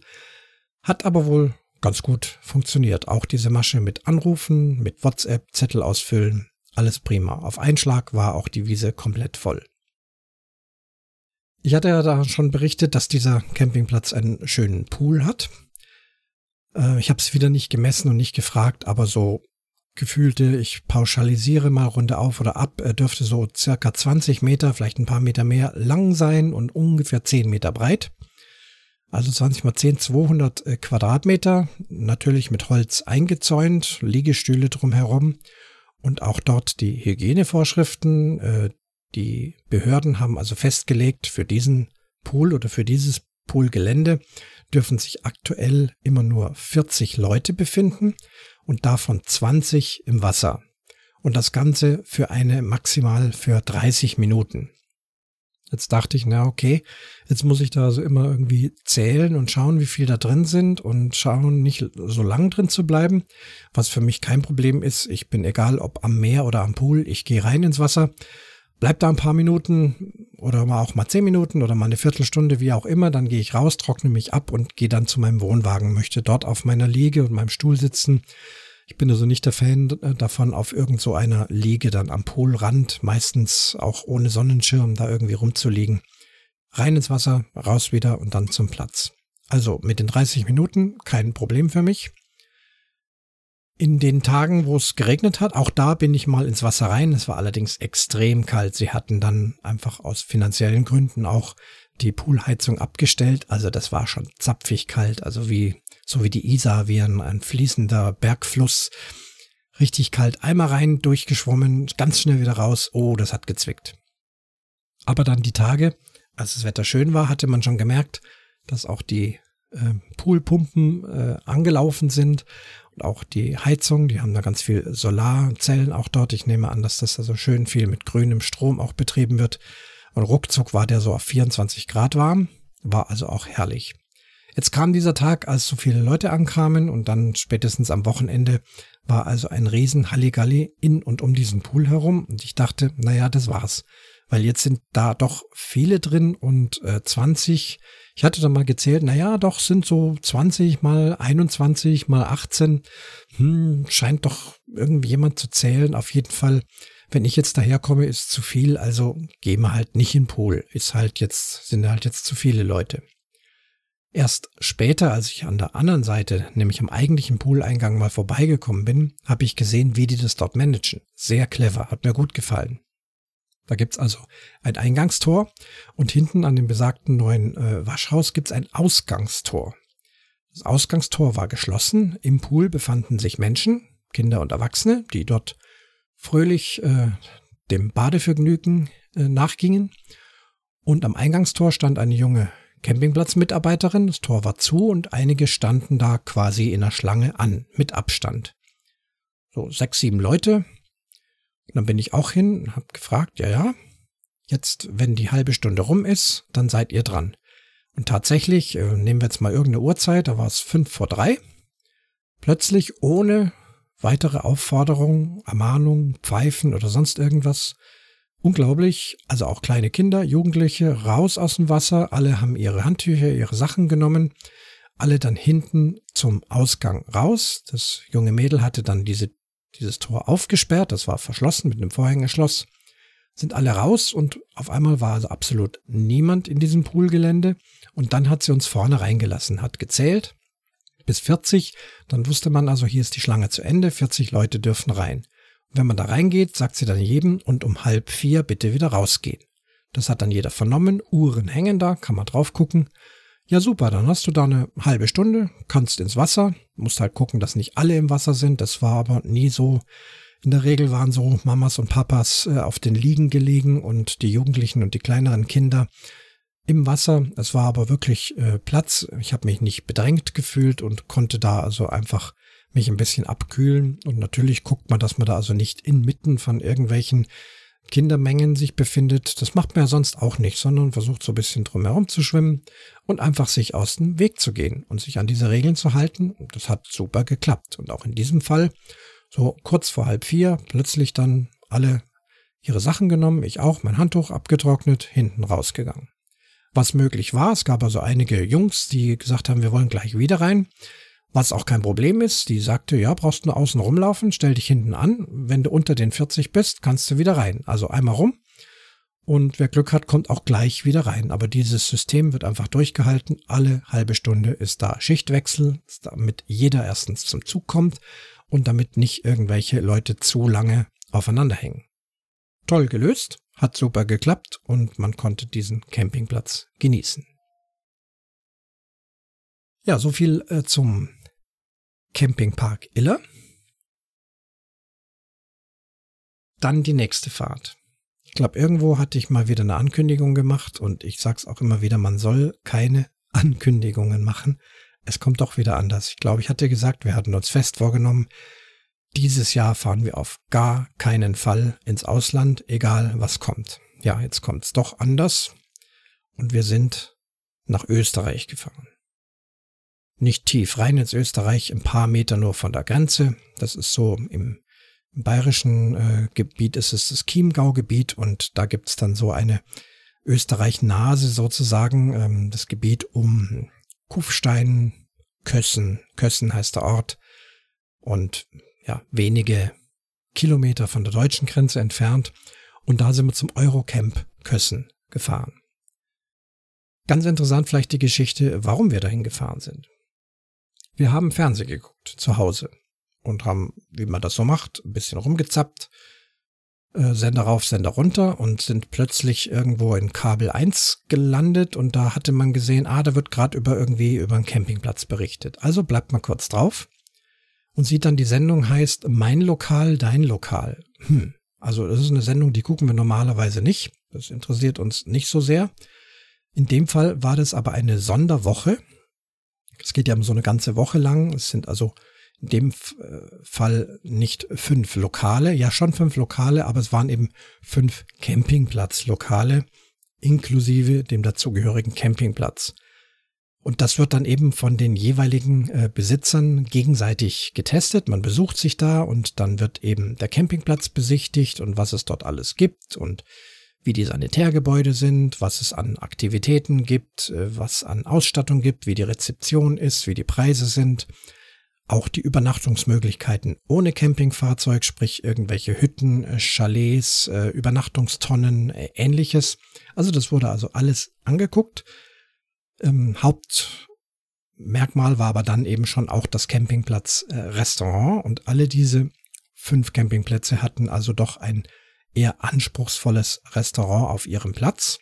hat aber wohl ganz gut funktioniert. Auch diese Masche mit Anrufen, mit WhatsApp, Zettel ausfüllen, alles prima. Auf einen Schlag war auch die Wiese komplett voll. Ich hatte ja da schon berichtet, dass dieser Campingplatz einen schönen Pool hat. Äh, ich habe es wieder nicht gemessen und nicht gefragt, aber so gefühlte, ich pauschalisiere mal Runde auf oder ab, er dürfte so circa 20 Meter, vielleicht ein paar Meter mehr lang sein und ungefähr 10 Meter breit. Also 20 mal 10, 200 äh, Quadratmeter, natürlich mit Holz eingezäunt, Liegestühle drumherum und auch dort die Hygienevorschriften, äh, die Behörden haben also festgelegt, für diesen Pool oder für dieses Poolgelände dürfen sich aktuell immer nur 40 Leute befinden und davon 20 im Wasser. Und das Ganze für eine maximal für 30 Minuten. Jetzt dachte ich, na okay, jetzt muss ich da also immer irgendwie zählen und schauen, wie viel da drin sind und schauen, nicht so lang drin zu bleiben. Was für mich kein Problem ist. Ich bin egal, ob am Meer oder am Pool. Ich gehe rein ins Wasser bleib da ein paar Minuten oder auch mal zehn Minuten oder mal eine Viertelstunde, wie auch immer, dann gehe ich raus, trockne mich ab und gehe dann zu meinem Wohnwagen, möchte dort auf meiner Liege und meinem Stuhl sitzen. Ich bin also nicht der Fan äh, davon, auf irgend so einer Liege dann am Poolrand, meistens auch ohne Sonnenschirm, da irgendwie rumzuliegen. Rein ins Wasser, raus wieder und dann zum Platz. Also mit den 30 Minuten kein Problem für mich in den Tagen, wo es geregnet hat, auch da bin ich mal ins Wasser rein. Es war allerdings extrem kalt. Sie hatten dann einfach aus finanziellen Gründen auch die Poolheizung abgestellt. Also das war schon zapfig kalt. Also wie, so wie die Isar, wie ein, ein fließender Bergfluss. Richtig kalt. Einmal rein, durchgeschwommen, ganz schnell wieder raus. Oh, das hat gezwickt. Aber dann die Tage, als das Wetter schön war, hatte man schon gemerkt, dass auch die äh, Poolpumpen äh, angelaufen sind auch die Heizung, die haben da ganz viel Solarzellen auch dort. Ich nehme an, dass das da so schön viel mit grünem Strom auch betrieben wird. Und ruckzuck war der so auf 24 Grad warm, war also auch herrlich. Jetzt kam dieser Tag, als so viele Leute ankamen und dann spätestens am Wochenende war also ein riesen Halligalli in und um diesen Pool herum und ich dachte, naja, das war's. Weil jetzt sind da doch viele drin und äh, 20, ich hatte da mal gezählt, naja, doch sind so 20 mal 21 mal 18, hm, scheint doch irgendwie jemand zu zählen. Auf jeden Fall wenn ich jetzt daherkomme, ist zu viel, also gehen wir halt nicht in Pool. Ist halt jetzt, sind halt jetzt zu viele Leute. Erst später, als ich an der anderen Seite, nämlich am eigentlichen Pooleingang mal vorbeigekommen bin, habe ich gesehen, wie die das dort managen. Sehr clever, hat mir gut gefallen. Da gibt's also ein Eingangstor und hinten an dem besagten neuen äh, Waschhaus gibt's ein Ausgangstor. Das Ausgangstor war geschlossen. Im Pool befanden sich Menschen, Kinder und Erwachsene, die dort fröhlich äh, dem Badevergnügen äh, nachgingen. Und am Eingangstor stand eine junge Campingplatzmitarbeiterin. Das Tor war zu und einige standen da quasi in der Schlange an, mit Abstand. So sechs, sieben Leute. Und dann bin ich auch hin und habe gefragt, ja, ja, jetzt, wenn die halbe Stunde rum ist, dann seid ihr dran. Und tatsächlich, äh, nehmen wir jetzt mal irgendeine Uhrzeit, da war es fünf vor drei. Plötzlich ohne weitere Aufforderungen, Ermahnungen, Pfeifen oder sonst irgendwas. Unglaublich, also auch kleine Kinder, Jugendliche, raus aus dem Wasser, alle haben ihre Handtücher, ihre Sachen genommen, alle dann hinten zum Ausgang raus. Das junge Mädel hatte dann diese, dieses Tor aufgesperrt, das war verschlossen mit einem Vorhängeschloss, sind alle raus und auf einmal war also absolut niemand in diesem Poolgelände und dann hat sie uns vorne reingelassen, hat gezählt, bis 40. Dann wusste man also, hier ist die Schlange zu Ende, 40 Leute dürfen rein. Und wenn man da reingeht, sagt sie dann jedem und um halb vier bitte wieder rausgehen. Das hat dann jeder vernommen, Uhren hängen da, kann man drauf gucken. Ja super, dann hast du da eine halbe Stunde, kannst ins Wasser, musst halt gucken, dass nicht alle im Wasser sind. Das war aber nie so. In der Regel waren so Mamas und Papas äh, auf den Liegen gelegen und die Jugendlichen und die kleineren Kinder im Wasser. Es war aber wirklich äh, Platz. Ich habe mich nicht bedrängt gefühlt und konnte da also einfach mich ein bisschen abkühlen. Und natürlich guckt man, dass man da also nicht inmitten von irgendwelchen Kindermengen sich befindet. Das macht man ja sonst auch nicht, sondern versucht so ein bisschen drumherum zu schwimmen und einfach sich aus dem Weg zu gehen und sich an diese Regeln zu halten. Das hat super geklappt. Und auch in diesem Fall, so kurz vor halb vier, plötzlich dann alle ihre Sachen genommen, ich auch, mein Handtuch abgetrocknet, hinten rausgegangen was möglich war. Es gab also einige Jungs, die gesagt haben, wir wollen gleich wieder rein. Was auch kein Problem ist, die sagte, ja, brauchst nur außen rumlaufen, stell dich hinten an. Wenn du unter den 40 bist, kannst du wieder rein. Also einmal rum. Und wer Glück hat, kommt auch gleich wieder rein. Aber dieses System wird einfach durchgehalten. Alle halbe Stunde ist da Schichtwechsel, damit jeder erstens zum Zug kommt und damit nicht irgendwelche Leute zu lange aufeinander hängen. Toll gelöst. Hat super geklappt und man konnte diesen Campingplatz genießen. Ja, so viel äh, zum Campingpark Iller. Dann die nächste Fahrt. Ich glaube, irgendwo hatte ich mal wieder eine Ankündigung gemacht und ich sag's auch immer wieder, man soll keine Ankündigungen machen. Es kommt doch wieder anders. Ich glaube, ich hatte gesagt, wir hatten uns fest vorgenommen, dieses Jahr fahren wir auf gar keinen Fall ins Ausland, egal was kommt. Ja, jetzt kommt's doch anders. Und wir sind nach Österreich gefahren. Nicht tief rein ins Österreich, ein paar Meter nur von der Grenze. Das ist so im, im bayerischen äh, Gebiet ist es das Chiemgau-Gebiet und da gibt's dann so eine Österreich-Nase sozusagen, ähm, das Gebiet um Kufstein, Kössen. Kössen heißt der Ort. Und ja, wenige Kilometer von der deutschen Grenze entfernt. Und da sind wir zum Eurocamp Kössen gefahren. Ganz interessant vielleicht die Geschichte, warum wir dahin gefahren sind. Wir haben Fernsehen geguckt zu Hause und haben, wie man das so macht, ein bisschen rumgezappt, äh, Sender rauf, Sender runter und sind plötzlich irgendwo in Kabel 1 gelandet und da hatte man gesehen, ah, da wird gerade über irgendwie über einen Campingplatz berichtet. Also bleibt mal kurz drauf und sieht dann, die Sendung heißt Mein Lokal, dein Lokal. Hm. Also das ist eine Sendung, die gucken wir normalerweise nicht. Das interessiert uns nicht so sehr. In dem Fall war das aber eine Sonderwoche. Es geht ja um so eine ganze Woche lang. Es sind also in dem äh, Fall nicht fünf Lokale, ja schon fünf Lokale, aber es waren eben fünf Campingplatzlokale inklusive dem dazugehörigen Campingplatz. Und das wird dann eben von den jeweiligen äh, Besitzern gegenseitig getestet. Man besucht sich da und dann wird eben der Campingplatz besichtigt und was es dort alles gibt und wie die Sanitärgebäude sind, was es an Aktivitäten gibt, äh, was an Ausstattung gibt, wie die Rezeption ist, wie die Preise sind. Auch die Übernachtungsmöglichkeiten ohne Campingfahrzeug, sprich irgendwelche Hütten, äh, Chalets, äh, Übernachtungstonnen, ähnliches. Also das wurde also alles angeguckt ähm, Hauptmerkmal war aber dann eben schon auch das Campingplatz-Restaurant und alle diese fünf Campingplätze hatten also doch ein eher anspruchsvolles Restaurant auf ihrem Platz.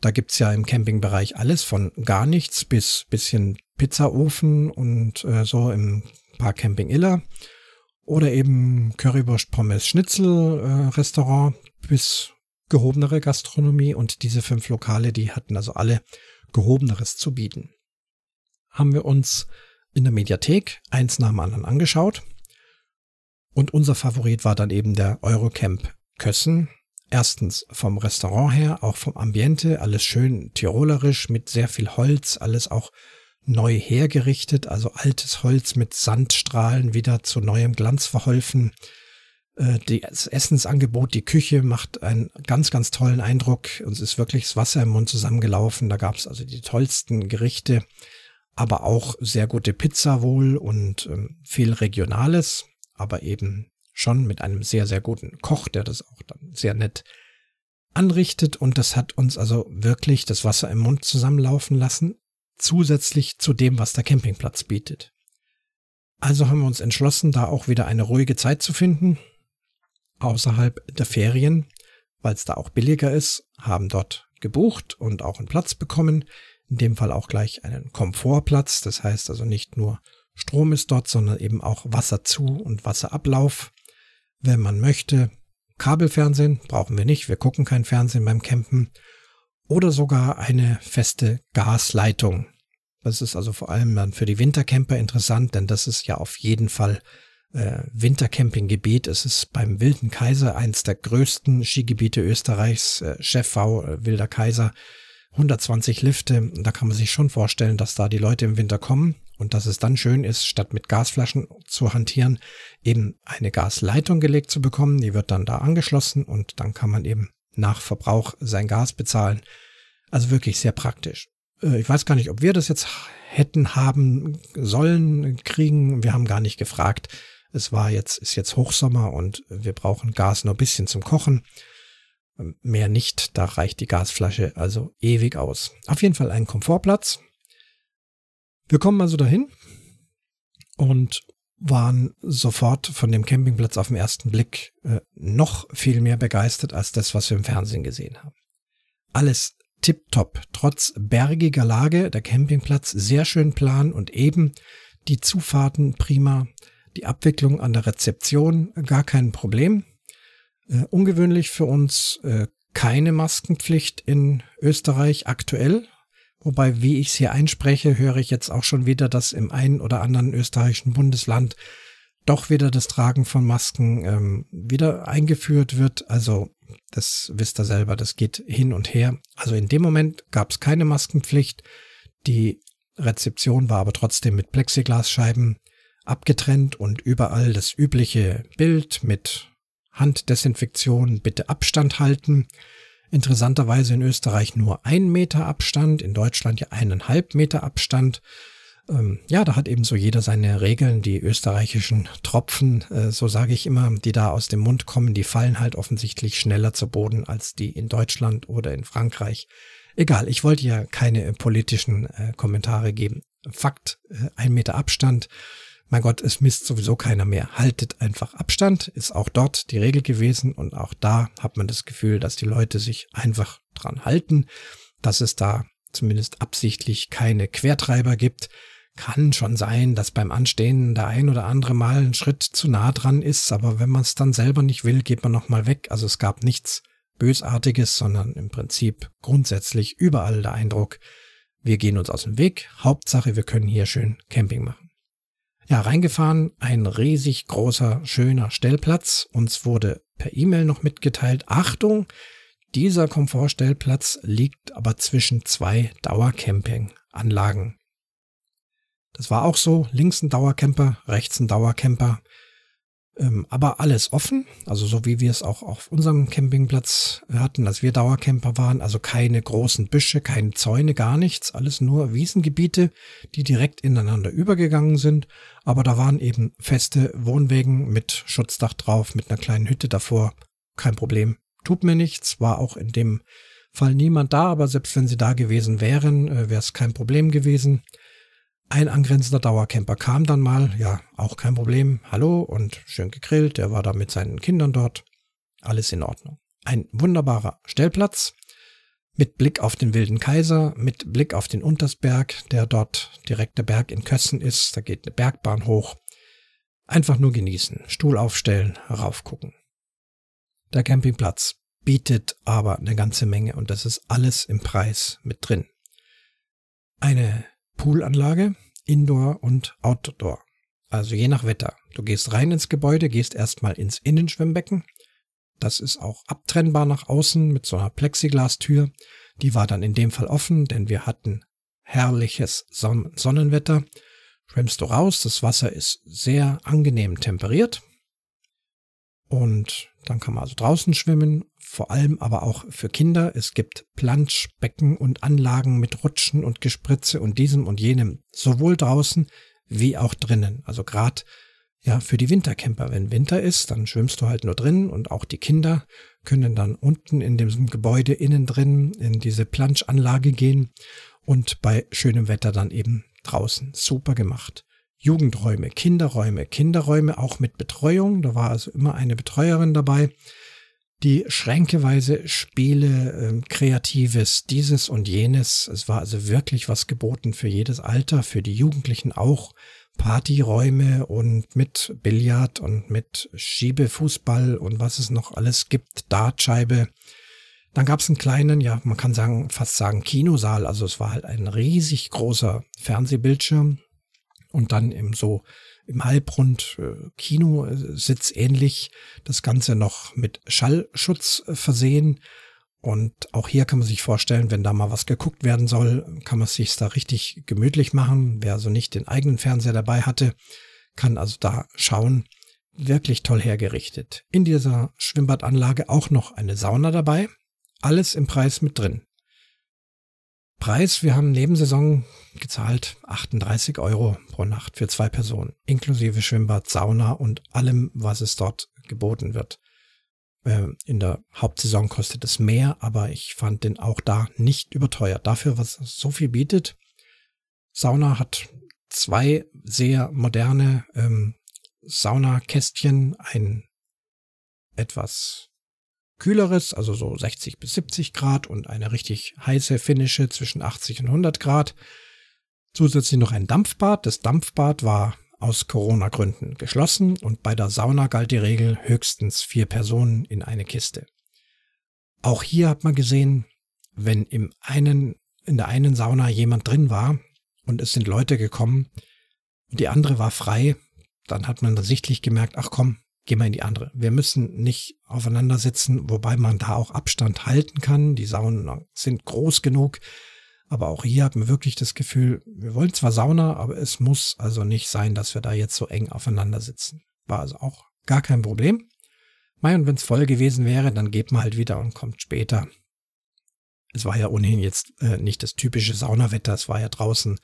Da gibt's ja im Campingbereich alles von gar nichts bis bisschen Pizzaofen und äh, so im Park Camping Iller oder eben Currywurst Pommes Schnitzel äh, Restaurant bis gehobenere Gastronomie und diese fünf Lokale, die hatten also alle gehobeneres zu bieten. Haben wir uns in der Mediathek eins nach dem anderen angeschaut und unser Favorit war dann eben der Eurocamp Kössen. Erstens vom Restaurant her, auch vom Ambiente, alles schön tirolerisch mit sehr viel Holz, alles auch neu hergerichtet, also altes Holz mit Sandstrahlen wieder zu neuem Glanz verholfen. Äh, das Essensangebot, die Küche macht einen ganz, ganz tollen Eindruck. Uns ist wirklich das Wasser im Mund zusammengelaufen. Da gab es also die tollsten Gerichte, aber auch sehr gute Pizza wohl und ähm, viel Regionales, aber eben schon mit einem sehr, sehr guten Koch, der das auch dann sehr nett anrichtet. Und das hat uns also wirklich das Wasser im Mund zusammenlaufen lassen, zusätzlich zu dem, was der Campingplatz bietet. Also haben wir uns entschlossen, da auch wieder eine ruhige Zeit zu finden außerhalb der Ferien, weil es da auch billiger ist, haben dort gebucht und auch einen Platz bekommen. In dem Fall auch gleich einen Komfortplatz. Das heißt also nicht nur Strom ist dort, sondern eben auch Wasserzu- und Wasserablauf. Wenn man möchte, Kabelfernsehen brauchen wir nicht. Wir gucken kein Fernsehen beim Campen. Oder sogar eine feste Gasleitung. Das ist also vor allem dann für die Wintercamper interessant, denn das ist ja auf jeden Fall äh, Wintercampinggebiet. Es ist beim Wilden Kaiser eins der größten Skigebiete Österreichs, äh, Chefvau, äh, Wilder Kaiser. 120 Lifte. Da kann man sich schon vorstellen, dass da die Leute im Winter kommen und dass es dann schön ist, statt mit Gasflaschen zu hantieren, eben eine Gasleitung gelegt zu bekommen. Die wird dann da angeschlossen und dann kann man eben nach Verbrauch sein Gas bezahlen. Also wirklich sehr praktisch. Äh, ich weiß gar nicht, ob wir das jetzt hätten haben sollen, kriegen. Wir haben gar nicht gefragt. Es war jetzt, ist jetzt Hochsommer und wir brauchen Gas nur ein bisschen zum Kochen. Mehr nicht, da reicht die Gasflasche also ewig aus. Auf jeden Fall ein Komfortplatz. Wir kommen also dahin und waren sofort von dem Campingplatz auf den ersten Blick äh, noch viel mehr begeistert als das, was wir im Fernsehen gesehen haben. Alles tipptopp, trotz bergiger Lage, der Campingplatz sehr schön plan und eben, die Zufahrten prima, die Abwicklung an der Rezeption gar kein Problem. Äh, ungewöhnlich für uns äh, keine Maskenpflicht in Österreich aktuell. Wobei, wie ich es hier einspreche, höre ich jetzt auch schon wieder, dass im einen oder anderen österreichischen Bundesland doch wieder das Tragen von Masken ähm, wieder eingeführt wird. Also das wisst ihr selber, das geht hin und her. Also in dem Moment gab es keine Maskenpflicht. Die Rezeption war aber trotzdem mit Plexiglasscheiben abgetrennt und überall das übliche Bild mit Handdesinfektion, bitte Abstand halten. Interessanterweise in Österreich nur ein Meter Abstand, in Deutschland ja eineinhalb Meter Abstand. Ähm, ja, da hat eben so jeder seine Regeln. Die österreichischen Tropfen, äh, so sage ich immer, die da aus dem Mund kommen, die fallen halt offensichtlich schneller zu Boden als die in Deutschland oder in Frankreich. Egal, ich wollte ja keine politischen äh, Kommentare geben. Fakt, äh, ein Meter Abstand mein Gott, es misst sowieso keiner mehr. Haltet einfach Abstand, ist auch dort die Regel gewesen und auch da hat man das Gefühl, dass die Leute sich einfach dran halten, dass es da zumindest absichtlich keine Quertreiber gibt, Kann schon sein, dass beim Anstehen der ein oder andere mal ein Schritt zu nah dran ist, aber wenn man es dann selber nicht will, geht man nochmal weg. Also es gab nichts Bösartiges, sondern im Prinzip grundsätzlich überall der Eindruck, wir gehen uns aus dem Weg. Hauptsache, wir können hier schön Camping machen. Ja, reingefahren, ein riesig großer, schöner Stellplatz. Uns wurde per E-Mail noch mitgeteilt, Achtung, dieser Komfortstellplatz liegt aber zwischen zwei Dauercampinganlagen. Das war auch so, links ein Dauercamper, rechts ein Dauercamper. Ähm, aber alles offen, also so wie wir es auch auf unserem Campingplatz hatten, als wir Dauercamper waren, also keine großen Büsche, keine Zäune, gar nichts, alles nur Wiesengebiete, die direkt ineinander übergegangen sind, aber da waren eben feste Wohnwegen mit Schutzdach drauf, mit einer kleinen Hütte davor, kein Problem, tut mir nichts, war auch in dem Fall niemand da, aber selbst wenn sie da gewesen wären, äh, wäre es kein Problem gewesen. Ein angrenzender Dauercamper kam dann mal, ja, auch kein Problem, hallo und schön gegrillt, der war da mit seinen Kindern dort, alles in Ordnung. Ein wunderbarer Stellplatz mit Blick auf den Wilden Kaiser, mit Blick auf den Untersberg, der dort direkt der Berg in Kössen ist, da geht eine Bergbahn hoch. Einfach nur genießen, Stuhl aufstellen, raufgucken. Der Campingplatz bietet aber eine ganze Menge und das ist alles im Preis mit drin. Eine Poolanlage, Indoor und Outdoor. Also je nach Wetter. Du gehst rein ins Gebäude, gehst erstmal ins Innenschwimmbecken. Das ist auch abtrennbar nach außen mit so einer Plexiglastür. Die war dann in dem Fall offen, denn wir hatten herrliches Son Sonnenwetter. Schwimmst du raus, das Wasser ist sehr angenehm temperiert. Und dann kann man also draußen schwimmen, vor allem aber auch für Kinder. Es gibt Planschbecken und Anlagen mit Rutschen und Gespritze und diesem und jenem, sowohl draußen wie auch drinnen. Also gerade ja für die Wintercamper. Wenn Winter ist, dann schwimmst du halt nur drin und auch die Kinder können dann unten in dem Gebäude innen drin in diese Planschanlage gehen und bei schönem Wetter dann eben draußen. Super gemacht. Jugendräume, Kinderräume, Kinderräume auch mit Betreuung. Da war also immer eine Betreuerin dabei, die schränkeweise Spiele, äh, Kreatives, dieses und jenes. Es war also wirklich was geboten für jedes Alter, für die Jugendlichen auch. Partyräume und mit Billard und mit Schiebefußball und was es noch alles gibt, Dartscheibe. Dann gab es einen kleinen, ja, man kann sagen, fast sagen Kinosaal. Also es war halt ein riesig großer Fernsehbildschirm und dann im so im Halbrund äh, Kinositz ähnlich, das Ganze noch mit Schallschutz äh, versehen. Und auch hier kann man sich vorstellen, wenn da mal was geguckt werden soll, kann man sich da richtig gemütlich machen. Wer also nicht den eigenen Fernseher dabei hatte, kann also da schauen. Wirklich toll hergerichtet. In dieser Schwimmbadanlage auch noch eine Sauna dabei. Alles im Preis mit drin. Preis, wir haben Nebensaison gezahlt 38 Euro pro Nacht für zwei Personen, inklusive Schwimmbad, Sauna und allem, was es dort geboten wird. Ähm, in der Hauptsaison kostet es mehr, aber ich fand den auch da nicht überteuert. Dafür, was es so viel bietet. Sauna hat zwei sehr moderne ähm, Saunakästchen, ein etwas kühleres, also so 60 bis 70 Grad und eine richtig heiße Finnische zwischen 80 und 100 Grad. Zusätzlich noch ein Dampfbad. Das Dampfbad war aus Corona-Gründen geschlossen und bei der Sauna galt die Regel höchstens vier Personen in eine Kiste. Auch hier hat man gesehen, wenn im einen, in der einen Sauna jemand drin war und es sind Leute gekommen und die andere war frei, dann hat man sichtlich gemerkt, ach komm, gehen wir in die andere. Wir müssen nicht aufeinander sitzen, wobei man da auch Abstand halten kann. Die Saunen sind groß genug. Aber auch hier hat man wirklich das Gefühl, wir wollen zwar Sauna, aber es muss also nicht sein, dass wir da jetzt so eng aufeinander sitzen. War also auch gar kein Problem. Mei, und wenn es voll gewesen wäre, dann geht man halt wieder und kommt später. Es war ja ohnehin jetzt äh, nicht das typische Saunawetter, es war ja draußen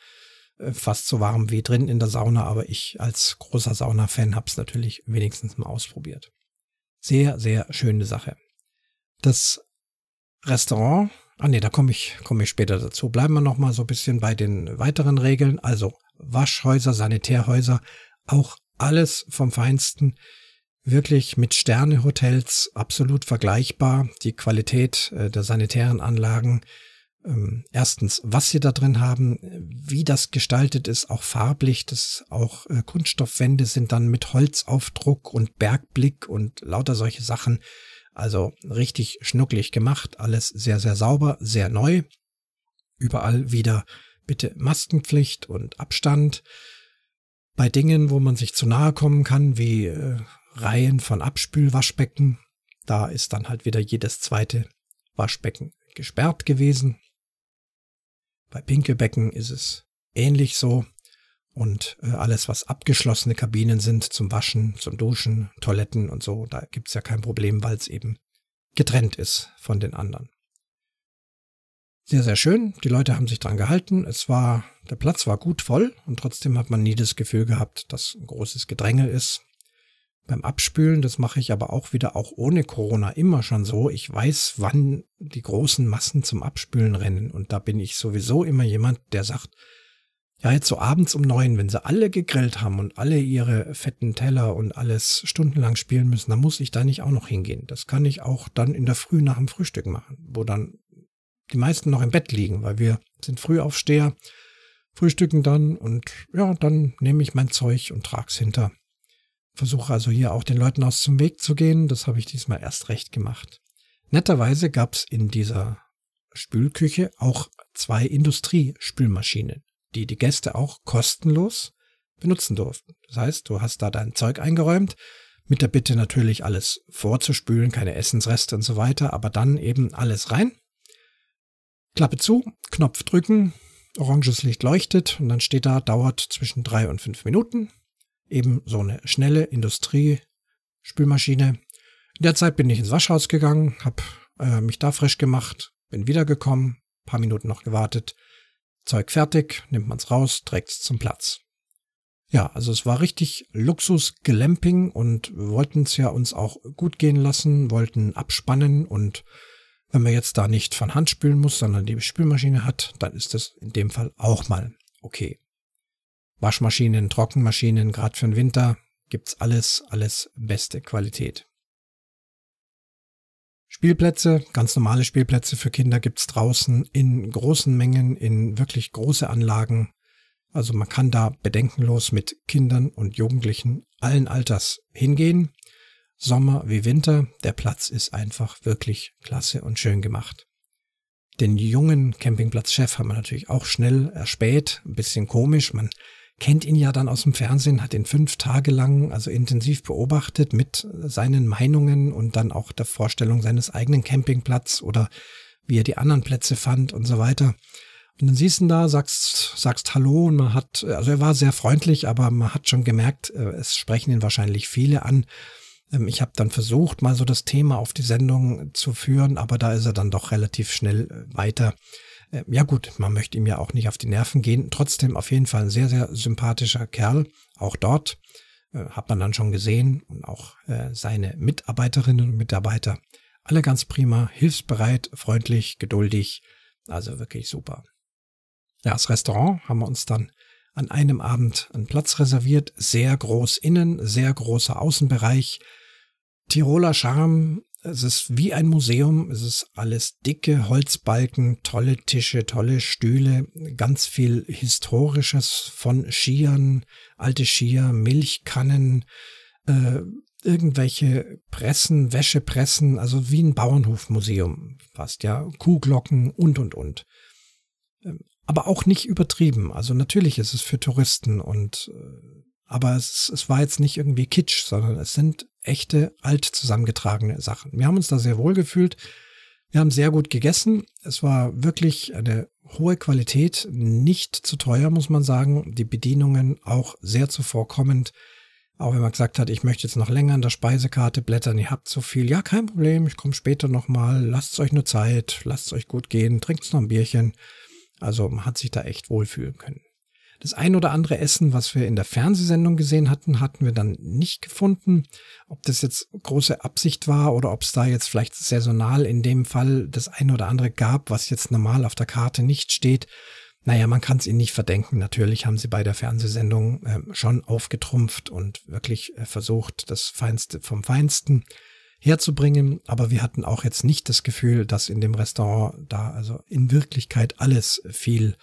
fast so warm wie drin in der Sauna, aber ich als großer Sauna-Fan habe es natürlich wenigstens mal ausprobiert. Sehr, sehr schöne Sache. Das Restaurant, ah nee, da komme ich, komme ich später dazu. Bleiben wir noch mal so ein bisschen bei den weiteren Regeln. Also Waschhäuser, Sanitärhäuser, auch alles vom Feinsten. Wirklich mit Sternehotels absolut vergleichbar. Die Qualität äh, der sanitären Anlagen ähm, erstens, was sie da drin haben, wie das gestaltet ist, auch farblich, das auch äh, Kunststoffwände sind dann mit Holzaufdruck und Bergblick und lauter solche Sachen. Also richtig schnucklig gemacht, alles sehr, sehr sauber, sehr neu. Überall wieder bitte Maskenpflicht und Abstand. Bei Dingen, wo man sich zu nahe kommen kann, wie äh, Reihen von Abspülwaschbecken, da ist dann halt wieder jedes zweite Waschbecken gesperrt gewesen. Bei Pinkelbecken ist es ähnlich so. Und äh, alles, was abgeschlossene Kabinen sind zum Waschen, zum Duschen, Toiletten und so, da gibt's ja kein Problem, weil es eben getrennt ist von den anderen. Sehr, sehr schön. Die Leute haben sich dran gehalten. Es war, der Platz war gut voll und trotzdem hat man nie das Gefühl gehabt, dass ein großes Gedränge ist. Beim Abspülen, das mache ich aber auch wieder auch ohne Corona immer schon so. Ich weiß, wann die großen Massen zum Abspülen rennen. Und da bin ich sowieso immer jemand, der sagt, ja, jetzt so abends um neun, wenn sie alle gegrillt haben und alle ihre fetten Teller und alles stundenlang spielen müssen, dann muss ich da nicht auch noch hingehen. Das kann ich auch dann in der Früh nach dem Frühstück machen, wo dann die meisten noch im Bett liegen, weil wir sind Frühaufsteher, frühstücken dann und ja, dann nehme ich mein Zeug und trag's hinter versuche also hier auch den Leuten aus zum Weg zu gehen. Das habe ich diesmal erst recht gemacht. Netterweise gab es in dieser Spülküche auch zwei Industriespülmaschinen, die die Gäste auch kostenlos benutzen durften. Das heißt, du hast da dein Zeug eingeräumt, mit der Bitte natürlich alles vorzuspülen, keine Essensreste und so weiter, aber dann eben alles rein. Klappe zu, Knopf drücken, oranges Licht leuchtet und dann steht da, dauert zwischen drei und fünf Minuten eben so eine schnelle Industriespülmaschine. In der Zeit bin ich ins Waschhaus gegangen, habe äh, mich da frisch gemacht, bin wiedergekommen, paar Minuten noch gewartet, Zeug fertig, nimmt man's raus, trägt's zum Platz. Ja, also es war richtig Luxus-Glamping und wir wollten es ja uns auch gut gehen lassen, wollten abspannen und wenn man jetzt da nicht von Hand spülen muss, sondern die Spülmaschine hat, dann ist das in dem Fall auch mal okay. Waschmaschinen, Trockenmaschinen, gerade für den Winter gibt's alles, alles beste Qualität. Spielplätze, ganz normale Spielplätze für Kinder gibt's draußen in großen Mengen, in wirklich große Anlagen. Also man kann da bedenkenlos mit Kindern und Jugendlichen allen Alters hingehen. Sommer wie Winter, der Platz ist einfach wirklich klasse und schön gemacht. Den jungen Campingplatzchef haben wir natürlich auch schnell erspäht, ein bisschen komisch. Man kennt ihn ja dann aus dem Fernsehen, hat ihn fünf Tage lang also intensiv beobachtet mit seinen Meinungen und dann auch der Vorstellung seines eigenen Campingplatz oder wie er die anderen Plätze fand und so weiter. Und dann siehst du ihn da, sagst, sagst Hallo und man hat, also er war sehr freundlich, aber man hat schon gemerkt, äh, es sprechen ihn wahrscheinlich viele an. Ähm, ich habe dann versucht, mal so das Thema auf die Sendung zu führen, aber da ist er dann doch relativ schnell äh, weiter ja gut, man möchte ihm ja auch nicht auf die Nerven gehen. Trotzdem auf jeden Fall ein sehr, sehr sympathischer Kerl. Auch dort äh, hat man dann schon gesehen und auch äh, seine Mitarbeiterinnen und Mitarbeiter. Alle ganz prima, hilfsbereit, freundlich, geduldig. Also wirklich super. Ja, das Restaurant haben wir uns dann an einem Abend einen Platz reserviert. Sehr groß innen, sehr großer Außenbereich. Tiroler Charme, es ist wie ein Museum. Es ist alles dicke Holzbalken, tolle Tische, tolle Stühle, ganz viel Historisches von Skiern, alte Skier, Milchkannen, äh, irgendwelche Pressen, Wäschepressen, also wie ein Bauernhofmuseum fast, ja, Kuhglocken und, und, und. Ähm, aber auch nicht übertrieben. Also natürlich ist es für Touristen und äh, aber es, es war jetzt nicht irgendwie Kitsch, sondern es sind echte, alt zusammengetragene Sachen. Wir haben uns da sehr wohl gefühlt. Wir haben sehr gut gegessen. Es war wirklich eine hohe Qualität, nicht zu teuer, muss man sagen. Die Bedienungen auch sehr zuvorkommend. Auch wenn man gesagt hat, ich möchte jetzt noch länger in der Speisekarte blättern, ihr habt so viel. Ja, kein Problem, ich komme später nochmal. Lasst euch nur Zeit, lasst euch gut gehen, trinkt noch ein Bierchen. Also man hat sich da echt wohlfühlen können. Das ein oder andere Essen, was wir in der Fernsehsendung gesehen hatten, hatten wir dann nicht gefunden. Ob das jetzt große Absicht war oder ob es da jetzt vielleicht saisonal in dem Fall das ein oder andere gab, was jetzt normal auf der Karte nicht steht. Naja, man kann es ihnen nicht verdenken. Natürlich haben sie bei der Fernsehsendung äh, schon aufgetrumpft und wirklich äh, versucht, das Feinste vom Feinsten. herzubringen. Aber wir hatten auch jetzt nicht das Gefühl, dass in dem Restaurant da also in Wirklichkeit alles viel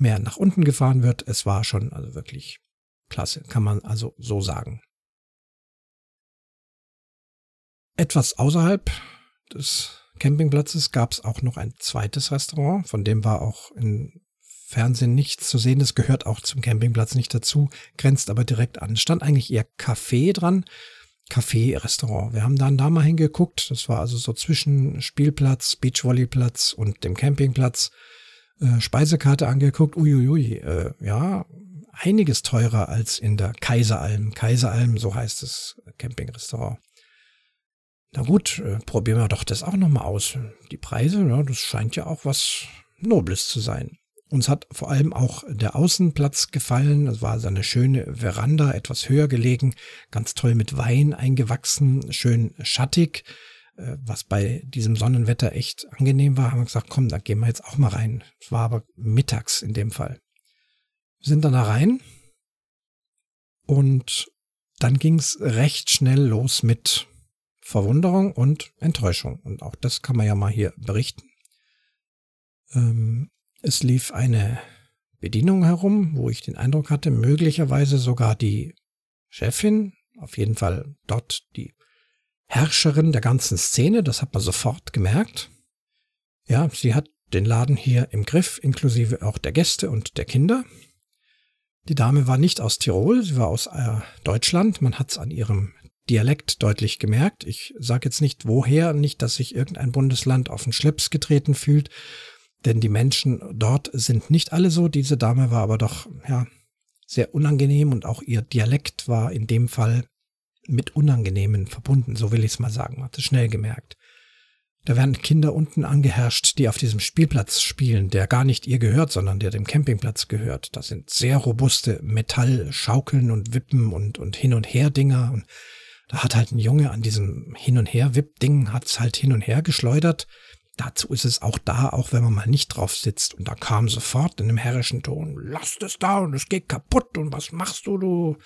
mehr nach unten gefahren wird. Es war schon also wirklich klasse, kann man also so sagen. Etwas außerhalb des Campingplatzes gab es auch noch ein zweites Restaurant, von dem war auch im Fernsehen nichts zu sehen. Das gehört auch zum Campingplatz nicht dazu, grenzt aber direkt an. Stand eigentlich eher Café dran. Café, Restaurant. Wir haben dann da mal hingeguckt. Das war also so zwischen Spielplatz, Beachvolleyplatz und dem Campingplatz. Äh, Speisekarte angeguckt. Uiuiui, äh, ja, einiges teurer als in der Kaiseralm. Kaiseralm, so heißt das Campingrestaurant. Na gut, äh, probieren wir doch das auch nochmal aus. Die Preise, ja, das scheint ja auch was Nobles zu sein. Uns hat vor allem auch der Außenplatz gefallen. Das war so eine schöne Veranda, etwas höher gelegen, ganz toll mit Wein eingewachsen, schön schattig, was bei diesem Sonnenwetter echt angenehm war. Haben wir gesagt, komm, da gehen wir jetzt auch mal rein. Es war aber mittags in dem Fall. Wir sind dann da rein und dann ging es recht schnell los mit Verwunderung und Enttäuschung. Und auch das kann man ja mal hier berichten. Ähm, es lief eine Bedienung herum, wo ich den Eindruck hatte, möglicherweise sogar die Chefin, auf jeden Fall dort die Herrscherin der ganzen Szene, das hat man sofort gemerkt. Ja, sie hat den Laden hier im Griff, inklusive auch der Gäste und der Kinder. Die Dame war nicht aus Tirol, sie war aus äh, Deutschland. Man hat es an ihrem Dialekt deutlich gemerkt. Ich sage jetzt nicht woher, nicht, dass sich irgendein Bundesland auf den Schlips getreten fühlt, denn die Menschen dort sind nicht alle so. Diese Dame war aber doch, ja, sehr unangenehm und auch ihr Dialekt war in dem Fall mit Unangenehmen verbunden, so will ich es mal sagen. Man hat es schnell gemerkt. Da werden Kinder unten angeherrscht, die auf diesem Spielplatz spielen, der gar nicht ihr gehört, sondern der dem Campingplatz gehört. Das sind sehr robuste Metallschaukeln und Wippen und, und Hin- und Her-Dinger und da hat halt ein Junge an diesem Hin- und Her-Wip-Ding hat's halt hin und her geschleudert. Dazu ist es auch da, auch wenn man mal nicht drauf sitzt. Und da kam sofort in einem herrischen Ton, lass das da und es geht kaputt und was machst du, du?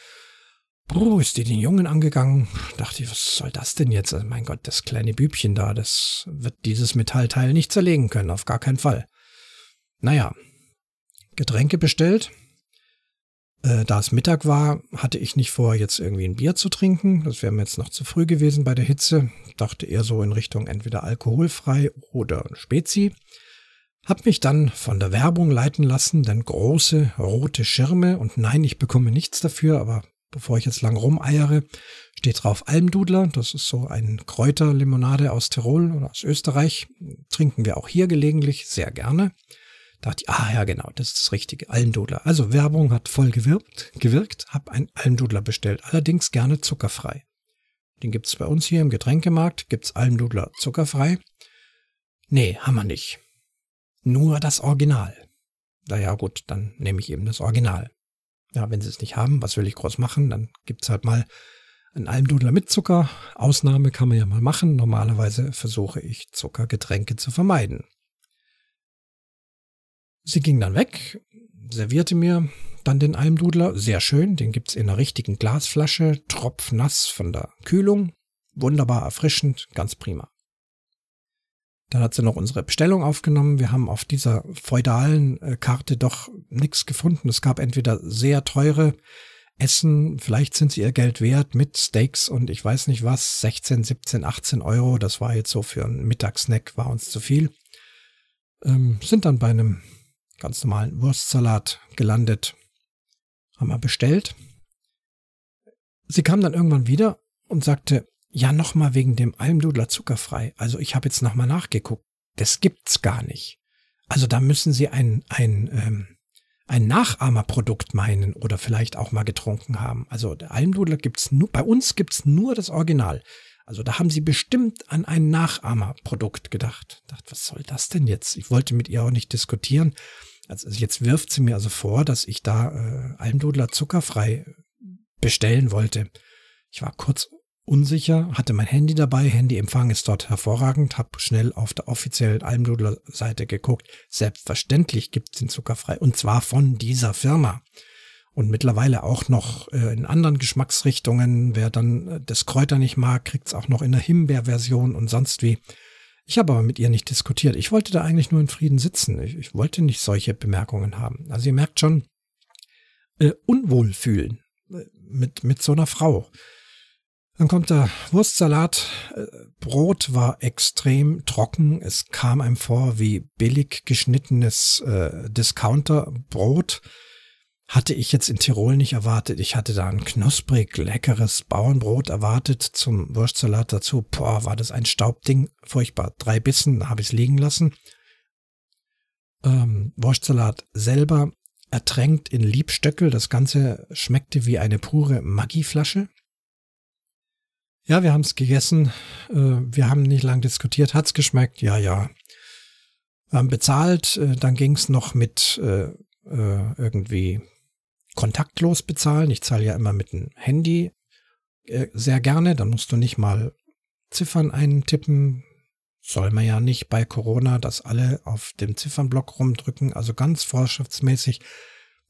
Puh, ist die den Jungen angegangen. Dachte ich, was soll das denn jetzt? Also mein Gott, das kleine Bübchen da, das wird dieses Metallteil nicht zerlegen können, auf gar keinen Fall. Naja, Getränke bestellt. Äh, da es Mittag war, hatte ich nicht vor, jetzt irgendwie ein Bier zu trinken. Das wäre mir jetzt noch zu früh gewesen bei der Hitze. Dachte eher so in Richtung entweder alkoholfrei oder Spezi. Hab mich dann von der Werbung leiten lassen, denn große rote Schirme und nein, ich bekomme nichts dafür, aber bevor ich jetzt lang rumeiere, steht drauf Almdudler. Das ist so ein Kräuterlimonade aus Tirol oder aus Österreich. Trinken wir auch hier gelegentlich sehr gerne dachte ich, ah ja, genau, das ist das Richtige, Almdudler. Also Werbung hat voll gewirkt, gewirkt, habe einen Almdudler bestellt, allerdings gerne zuckerfrei. Den gibt's bei uns hier im Getränkemarkt, gibt's Almdudler zuckerfrei. Nee, haben wir nicht. Nur das Original. Naja, gut, dann nehme ich eben das Original. Ja, wenn sie es nicht haben, was will ich groß machen? Dann gibt's halt mal einen Almdudler mit Zucker. Ausnahme kann man ja mal machen. Normalerweise versuche ich Zuckergetränke zu vermeiden. Sie ging dann weg, servierte mir dann den Almdudler, sehr schön, den gibt's in einer richtigen Glasflasche, tropfnass von der Kühlung, wunderbar erfrischend, ganz prima. Dann hat sie noch unsere Bestellung aufgenommen. Wir haben auf dieser feudalen äh, Karte doch nichts gefunden. Es gab entweder sehr teure Essen, vielleicht sind sie ihr Geld wert mit Steaks und ich weiß nicht was, 16, 17, 18 Euro. Das war jetzt so für einen Mittagssnack, war uns zu viel. Ähm, sind dann bei einem ganz normalen Wurstsalat gelandet. Haben wir bestellt. Sie kam dann irgendwann wieder und sagte, ja, nochmal wegen dem Almdudler zuckerfrei. Also ich habe jetzt nochmal nachgeguckt. Das gibt's gar nicht. Also da müssen Sie ein, ein, ähm, ein Nachahmerprodukt meinen oder vielleicht auch mal getrunken haben. Also der Almdudler gibt's nur, bei uns gibt's nur das Original. Also da haben sie bestimmt an ein Nachahmerprodukt gedacht. Ich dachte, was soll das denn jetzt? Ich wollte mit ihr auch nicht diskutieren. Also jetzt wirft sie mir also vor, dass ich da äh, Almdudler zuckerfrei bestellen wollte. Ich war kurz unsicher, hatte mein Handy dabei, Handyempfang ist dort hervorragend, habe schnell auf der offiziellen Almdudler-Seite geguckt. Selbstverständlich gibt es den zuckerfrei und zwar von dieser Firma. Und mittlerweile auch noch äh, in anderen Geschmacksrichtungen. Wer dann äh, das Kräuter nicht mag, kriegt es auch noch in der Himbeerversion und sonst wie. Ich habe aber mit ihr nicht diskutiert. Ich wollte da eigentlich nur in Frieden sitzen. Ich, ich wollte nicht solche Bemerkungen haben. Also ihr merkt schon, äh, unwohl fühlen äh, mit, mit so einer Frau. Dann kommt der Wurstsalat. Äh, Brot war extrem trocken. Es kam einem vor wie billig geschnittenes äh, Discounter-Brot. Hatte ich jetzt in Tirol nicht erwartet. Ich hatte da ein knusprig, leckeres Bauernbrot erwartet zum Wurstsalat dazu. Boah, war das ein Staubding. Furchtbar. Drei Bissen habe ich es liegen lassen. Ähm, Wurstsalat selber ertränkt in Liebstöckel. Das Ganze schmeckte wie eine pure Maggi-Flasche. Ja, wir haben es gegessen. Äh, wir haben nicht lang diskutiert. Hat's geschmeckt? Ja, ja. Wir haben bezahlt. Äh, dann ging's noch mit äh, irgendwie kontaktlos bezahlen. Ich zahle ja immer mit dem Handy sehr gerne. Dann musst du nicht mal Ziffern eintippen. Soll man ja nicht bei Corona, dass alle auf dem Ziffernblock rumdrücken. Also ganz vorschriftsmäßig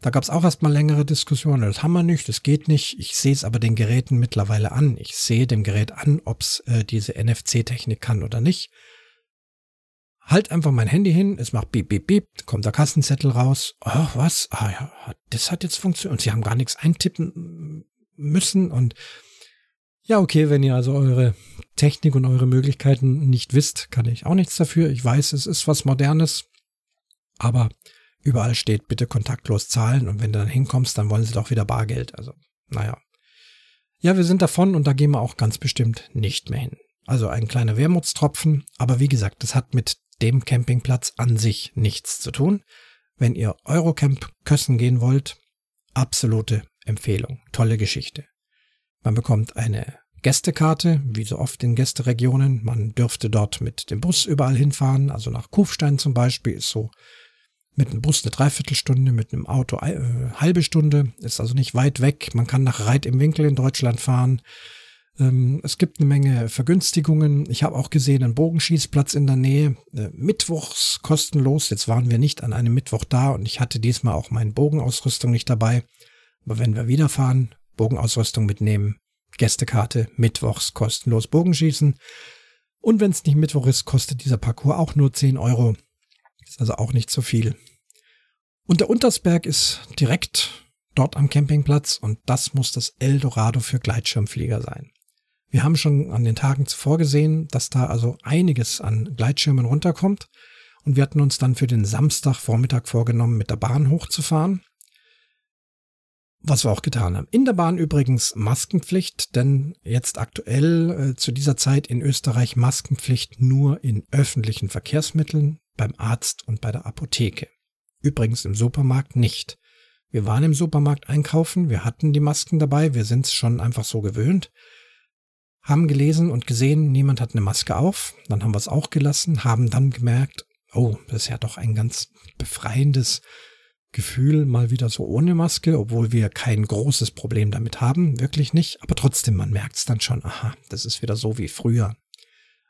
da gab es auch erstmal längere Diskussionen. Das haben wir nicht, das geht nicht. Ich sehe es aber den Geräten mittlerweile an. Ich sehe dem Gerät an, ob es äh, diese NFC-Technik kann oder nicht. Halt einfach mein Handy hin, es macht beep, beep, beep, kommt der Kassenzettel raus. Oh, was? Ah ja, das hat jetzt funktioniert. Und sie haben gar nichts eintippen müssen. Und ja, okay, wenn ihr also eure Technik und eure Möglichkeiten nicht wisst, kann ich auch nichts dafür. Ich weiß, es ist was Modernes. Aber überall steht, bitte kontaktlos zahlen und wenn du dann hinkommst, dann wollen sie doch wieder Bargeld. Also, naja. Ja, wir sind davon und da gehen wir auch ganz bestimmt nicht mehr hin. Also ein kleiner Wermutstropfen, aber wie gesagt, das hat mit dem Campingplatz an sich nichts zu tun. Wenn ihr Eurocamp Kössen gehen wollt, absolute Empfehlung. Tolle Geschichte. Man bekommt eine Gästekarte, wie so oft in Gästeregionen. Man dürfte dort mit dem Bus überall hinfahren, also nach Kufstein zum Beispiel ist so mit einem Bus eine Dreiviertelstunde, mit einem Auto äh, halbe Stunde, ist also nicht weit weg. Man kann nach Reit im Winkel in Deutschland fahren. Ähm, es gibt eine Menge Vergünstigungen. Ich habe auch gesehen, einen Bogenschießplatz in der Nähe, äh, mittwochs kostenlos. Jetzt waren wir nicht an einem Mittwoch da und ich hatte diesmal auch meine Bogenausrüstung nicht dabei. Aber wenn wir wieder fahren, Bogenausrüstung mitnehmen, Gästekarte, mittwochs kostenlos Bogenschießen. Und wenn es nicht Mittwoch ist, kostet dieser Parcours auch nur 10 Euro. Ist also auch nicht so viel. Und der Untersberg ist direkt dort am Campingplatz und das muss das Eldorado für Gleitschirmflieger sein. Wir haben schon an den Tagen zuvor gesehen, dass da also einiges an Gleitschirmen runterkommt und wir hatten uns dann für den Samstagvormittag vorgenommen, mit der Bahn hochzufahren. Was wir auch getan haben. In der Bahn übrigens Maskenpflicht, denn jetzt aktuell äh, zu dieser Zeit in Österreich Maskenpflicht nur in öffentlichen Verkehrsmitteln, beim Arzt und bei der Apotheke. Übrigens im Supermarkt nicht. Wir waren im Supermarkt einkaufen, wir hatten die Masken dabei, wir sind es schon einfach so gewöhnt, haben gelesen und gesehen, niemand hat eine Maske auf, dann haben wir es auch gelassen, haben dann gemerkt, oh, das ist ja doch ein ganz befreiendes Gefühl, mal wieder so ohne Maske, obwohl wir kein großes Problem damit haben, wirklich nicht, aber trotzdem, man merkt es dann schon, aha, das ist wieder so wie früher.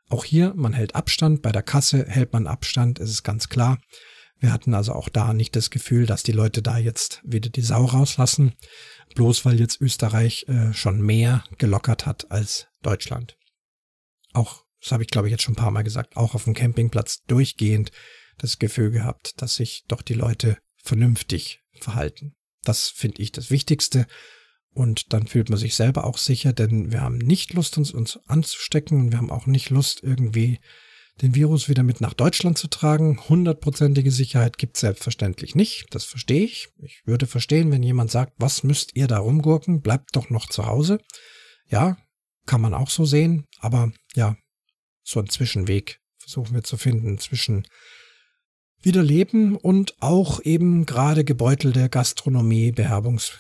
Auch hier, man hält Abstand, bei der Kasse hält man Abstand, ist es ganz klar. Wir hatten also auch da nicht das Gefühl, dass die Leute da jetzt wieder die Sau rauslassen, bloß weil jetzt Österreich äh, schon mehr gelockert hat als Deutschland. Auch, das habe ich glaube ich jetzt schon ein paar Mal gesagt, auch auf dem Campingplatz durchgehend das Gefühl gehabt, dass sich doch die Leute vernünftig verhalten. Das finde ich das Wichtigste. Und dann fühlt man sich selber auch sicher, denn wir haben nicht Lust, uns, uns anzustecken und wir haben auch nicht Lust, irgendwie den Virus wieder mit nach Deutschland zu tragen. Hundertprozentige Sicherheit gibt es selbstverständlich nicht. Das verstehe ich. Ich würde verstehen, wenn jemand sagt, was müsst ihr da rumgurken? Bleibt doch noch zu Hause. Ja, kann man auch so sehen. Aber ja, so ein Zwischenweg versuchen wir zu finden zwischen wieder leben und auch eben gerade gebeutelte Gastronomie, Beherbungs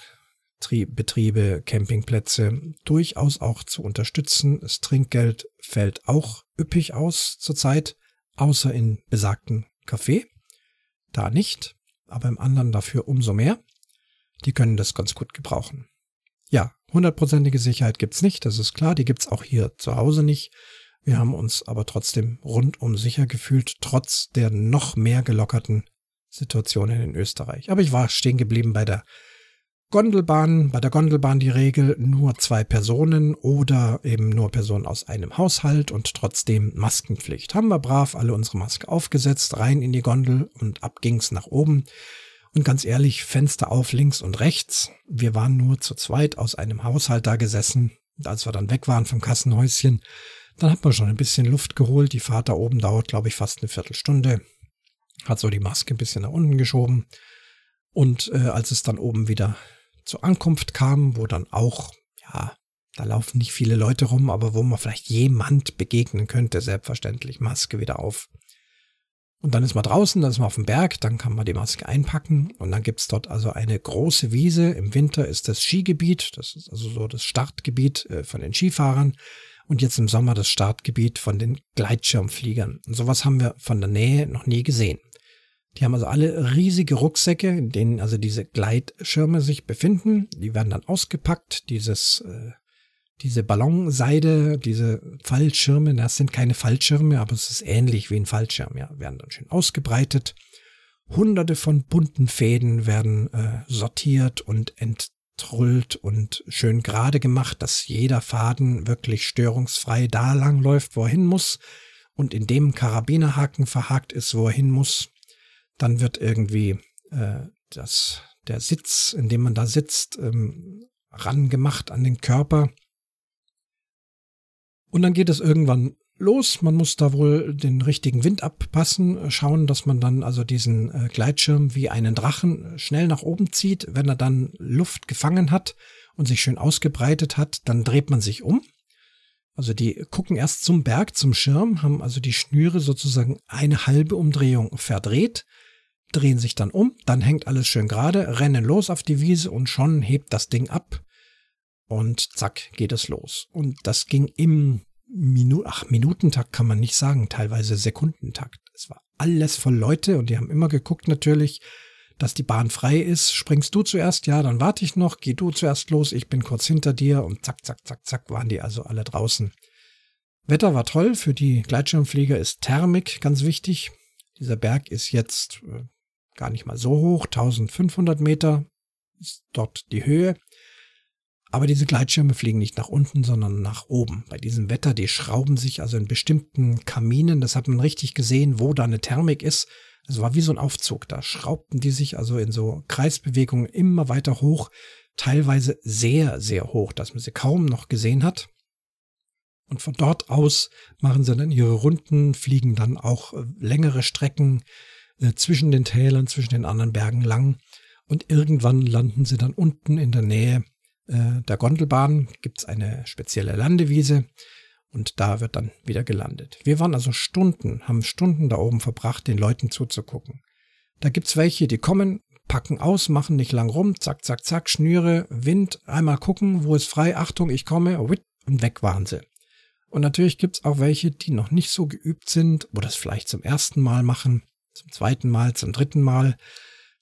Betriebe, Campingplätze durchaus auch zu unterstützen. Das Trinkgeld fällt auch üppig aus zurzeit, außer in besagten Café. Da nicht, aber im anderen dafür umso mehr. Die können das ganz gut gebrauchen. Ja, hundertprozentige Sicherheit gibt's nicht, das ist klar, die gibt's auch hier zu Hause nicht. Wir haben uns aber trotzdem rundum sicher gefühlt, trotz der noch mehr gelockerten Situationen in Österreich. Aber ich war stehen geblieben bei der Gondelbahn, bei der Gondelbahn die Regel nur zwei Personen oder eben nur Personen aus einem Haushalt und trotzdem Maskenpflicht. Haben wir brav alle unsere Maske aufgesetzt, rein in die Gondel und ab ging's nach oben. Und ganz ehrlich, Fenster auf links und rechts. Wir waren nur zu zweit aus einem Haushalt da gesessen. Als wir dann weg waren vom Kassenhäuschen, dann hat man schon ein bisschen Luft geholt. Die Fahrt da oben dauert, glaube ich, fast eine Viertelstunde. Hat so die Maske ein bisschen nach unten geschoben. Und äh, als es dann oben wieder zur Ankunft kam, wo dann auch, ja, da laufen nicht viele Leute rum, aber wo man vielleicht jemand begegnen könnte, selbstverständlich Maske wieder auf. Und dann ist man draußen, dann ist man auf dem Berg, dann kann man die Maske einpacken und dann gibt's dort also eine große Wiese. Im Winter ist das Skigebiet, das ist also so das Startgebiet äh, von den Skifahrern und jetzt im Sommer das Startgebiet von den Gleitschirmfliegern. Und sowas haben wir von der Nähe noch nie gesehen. Die haben also alle riesige Rucksäcke, in denen also diese Gleitschirme sich befinden. Die werden dann ausgepackt. Dieses, äh, diese Ballonseide, diese Fallschirme, das sind keine Fallschirme, aber es ist ähnlich wie ein Fallschirm, ja, werden dann schön ausgebreitet. Hunderte von bunten Fäden werden äh, sortiert und enttrullt und schön gerade gemacht, dass jeder Faden wirklich störungsfrei da lang läuft, wo er hin muss und in dem Karabinerhaken verhakt ist, wo er hin muss. Dann wird irgendwie äh, das, der Sitz, in dem man da sitzt, ähm, rangemacht an den Körper. Und dann geht es irgendwann los. Man muss da wohl den richtigen Wind abpassen, schauen, dass man dann also diesen äh, Gleitschirm wie einen Drachen schnell nach oben zieht. Wenn er dann Luft gefangen hat und sich schön ausgebreitet hat, dann dreht man sich um. Also die gucken erst zum Berg, zum Schirm, haben also die Schnüre sozusagen eine halbe Umdrehung verdreht drehen sich dann um, dann hängt alles schön gerade, rennen los auf die Wiese und schon hebt das Ding ab und zack geht es los. Und das ging im Minu Ach, Minutentakt kann man nicht sagen, teilweise Sekundentakt. Es war alles voll Leute und die haben immer geguckt natürlich, dass die Bahn frei ist. Springst du zuerst? Ja, dann warte ich noch. Geh du zuerst los. Ich bin kurz hinter dir und zack, zack, zack, zack waren die also alle draußen. Wetter war toll. Für die Gleitschirmflieger ist Thermik ganz wichtig. Dieser Berg ist jetzt äh, gar nicht mal so hoch, 1500 Meter ist dort die Höhe. Aber diese Gleitschirme fliegen nicht nach unten, sondern nach oben. Bei diesem Wetter, die schrauben sich also in bestimmten Kaminen. Das hat man richtig gesehen, wo da eine Thermik ist. Es war wie so ein Aufzug. Da schraubten die sich also in so Kreisbewegungen immer weiter hoch. Teilweise sehr, sehr hoch, dass man sie kaum noch gesehen hat. Und von dort aus machen sie dann ihre Runden, fliegen dann auch äh, längere Strecken äh, zwischen den Tälern, zwischen den anderen Bergen lang. Und irgendwann landen sie dann unten in der Nähe äh, der Gondelbahn. Gibt es eine spezielle Landewiese und da wird dann wieder gelandet. Wir waren also Stunden, haben Stunden da oben verbracht, den Leuten zuzugucken. Da gibt's welche, die kommen, packen aus, machen nicht lang rum, zack, zack, zack, Schnüre, Wind, einmal gucken, wo ist frei, Achtung, ich komme, und weg waren sie. Und natürlich gibt's auch welche, die noch nicht so geübt sind oder das vielleicht zum ersten Mal machen zum zweiten Mal, zum dritten Mal,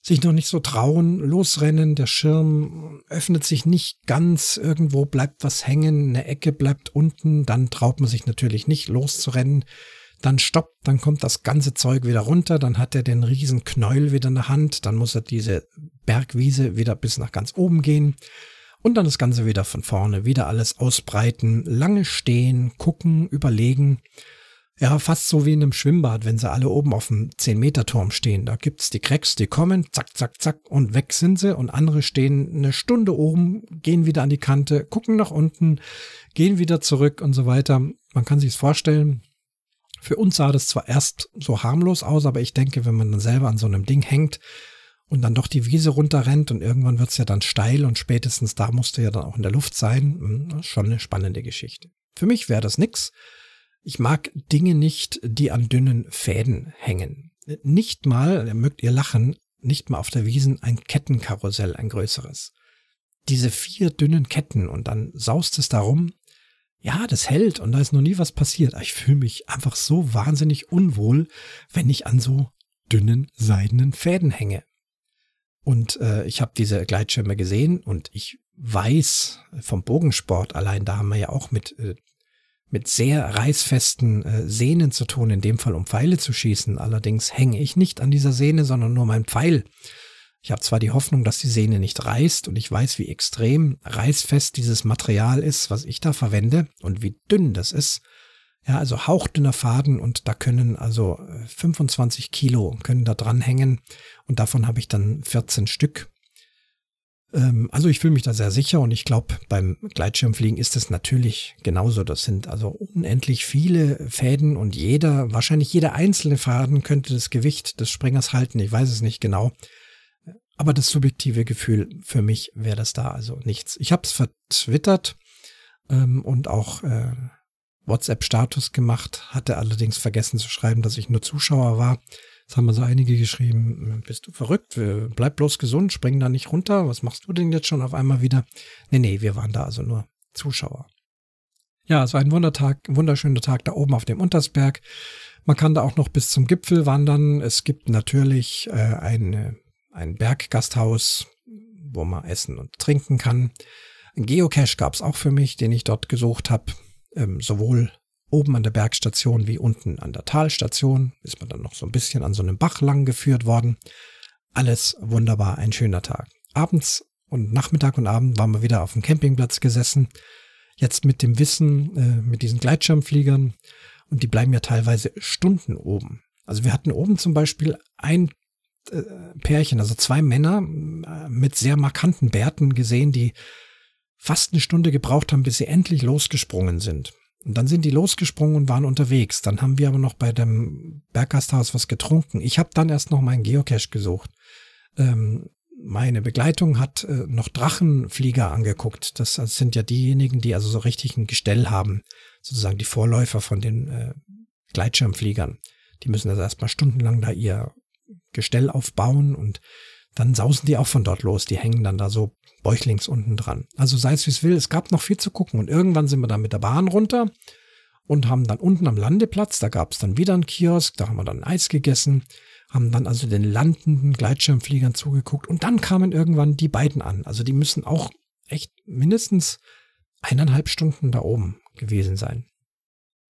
sich noch nicht so trauen, losrennen, der Schirm öffnet sich nicht ganz, irgendwo bleibt was hängen, eine Ecke bleibt unten, dann traut man sich natürlich nicht loszurennen, dann stoppt, dann kommt das ganze Zeug wieder runter, dann hat er den riesen Knäuel wieder in der Hand, dann muss er diese Bergwiese wieder bis nach ganz oben gehen und dann das Ganze wieder von vorne, wieder alles ausbreiten, lange stehen, gucken, überlegen ja, fast so wie in einem Schwimmbad, wenn sie alle oben auf dem 10-Meter-Turm stehen. Da gibt's die Cracks, die kommen, zack, zack, zack, und weg sind sie. Und andere stehen eine Stunde oben, gehen wieder an die Kante, gucken nach unten, gehen wieder zurück und so weiter. Man kann sich's vorstellen. Für uns sah das zwar erst so harmlos aus, aber ich denke, wenn man dann selber an so einem Ding hängt und dann doch die Wiese runterrennt und irgendwann wird's ja dann steil und spätestens da musste ja dann auch in der Luft sein, hm, schon eine spannende Geschichte. Für mich wäre das nix. Ich mag Dinge nicht, die an dünnen Fäden hängen. Nicht mal, mögt ihr lachen, nicht mal auf der Wiesen ein Kettenkarussell, ein größeres. Diese vier dünnen Ketten und dann saust es darum. Ja, das hält und da ist noch nie was passiert. Ich fühle mich einfach so wahnsinnig unwohl, wenn ich an so dünnen seidenen Fäden hänge. Und äh, ich habe diese Gleitschirme gesehen und ich weiß vom Bogensport allein, da haben wir ja auch mit äh, mit sehr reißfesten äh, Sehnen zu tun, in dem Fall um Pfeile zu schießen. Allerdings hänge ich nicht an dieser Sehne, sondern nur mein Pfeil Ich habe zwar die Hoffnung, dass die Sehne nicht reißt und ich weiß, wie extrem reißfest dieses Material ist, was ich da verwende und wie dünn das ist. Ja, also hauchdünner Faden und da können also 25 äh, Kilo können da dran hängen und davon habe ich dann 14 Stück. Ähm, also ich fühle mich da sehr sicher und ich glaube, beim Gleitschirmfliegen ist es natürlich genauso. Das sind also unendlich viele Fäden und jeder, wahrscheinlich jeder einzelne Faden könnte das Gewicht des Springers halten. Ich weiß es nicht genau. Aber das subjektive Gefühl für mich wäre das da also nichts. Ich habe es vertwittert ähm, und auch äh, WhatsApp-Status gemacht, hatte allerdings vergessen zu schreiben, dass ich nur Zuschauer war. Jetzt haben wir so einige geschrieben, bist du verrückt? Bleib bloß gesund, spring da nicht runter. Was machst du denn jetzt schon auf einmal wieder? Nee, nee, wir waren da also nur Zuschauer. Ja, es war ein Wundertag, wunderschöner Tag da oben auf dem Untersberg. Man kann da auch noch bis zum Gipfel wandern. Es gibt natürlich äh, eine ein Berggasthaus, wo man essen und trinken kann. Ein Geocache gab es auch für mich, den ich dort gesucht habe. Ähm, sowohl oben an der Bergstation wie unten an der Talstation ist man dann noch so ein bisschen an so einem Bach lang geführt worden. Alles wunderbar, ein schöner Tag. Abends und Nachmittag und Abend waren wir wieder auf dem Campingplatz gesessen. Jetzt mit dem Wissen, äh, mit diesen Gleitschirmfliegern. Und die bleiben ja teilweise Stunden oben. Also wir hatten oben zum Beispiel ein äh, Pärchen, also zwei Männer äh, mit sehr markanten Bärten gesehen, die fast eine Stunde gebraucht haben, bis sie endlich losgesprungen sind. Und dann sind die losgesprungen und waren unterwegs. Dann haben wir aber noch bei dem Berggasthaus was getrunken. Ich habe dann erst noch meinen Geocache gesucht. Ähm, meine Begleitung hat äh, noch Drachenflieger angeguckt. Das, das, sind ja diejenigen, die also so richtig ein Gestell haben. Sozusagen die Vorläufer von den äh, Gleitschirmfliegern. Die müssen also erstmal stundenlang da ihr Gestell aufbauen und dann sausen die auch von dort los. Die hängen dann da so bäuchlings unten dran. Also sei es wie es will, es gab noch viel zu gucken. Und irgendwann sind wir dann mit der Bahn runter und haben dann unten am Landeplatz, da gab es dann wieder einen Kiosk, da haben wir dann Eis gegessen, haben dann also den landenden Gleitschirmfliegern zugeguckt und dann kamen irgendwann die beiden an. Also die müssen auch echt mindestens eineinhalb Stunden da oben gewesen sein.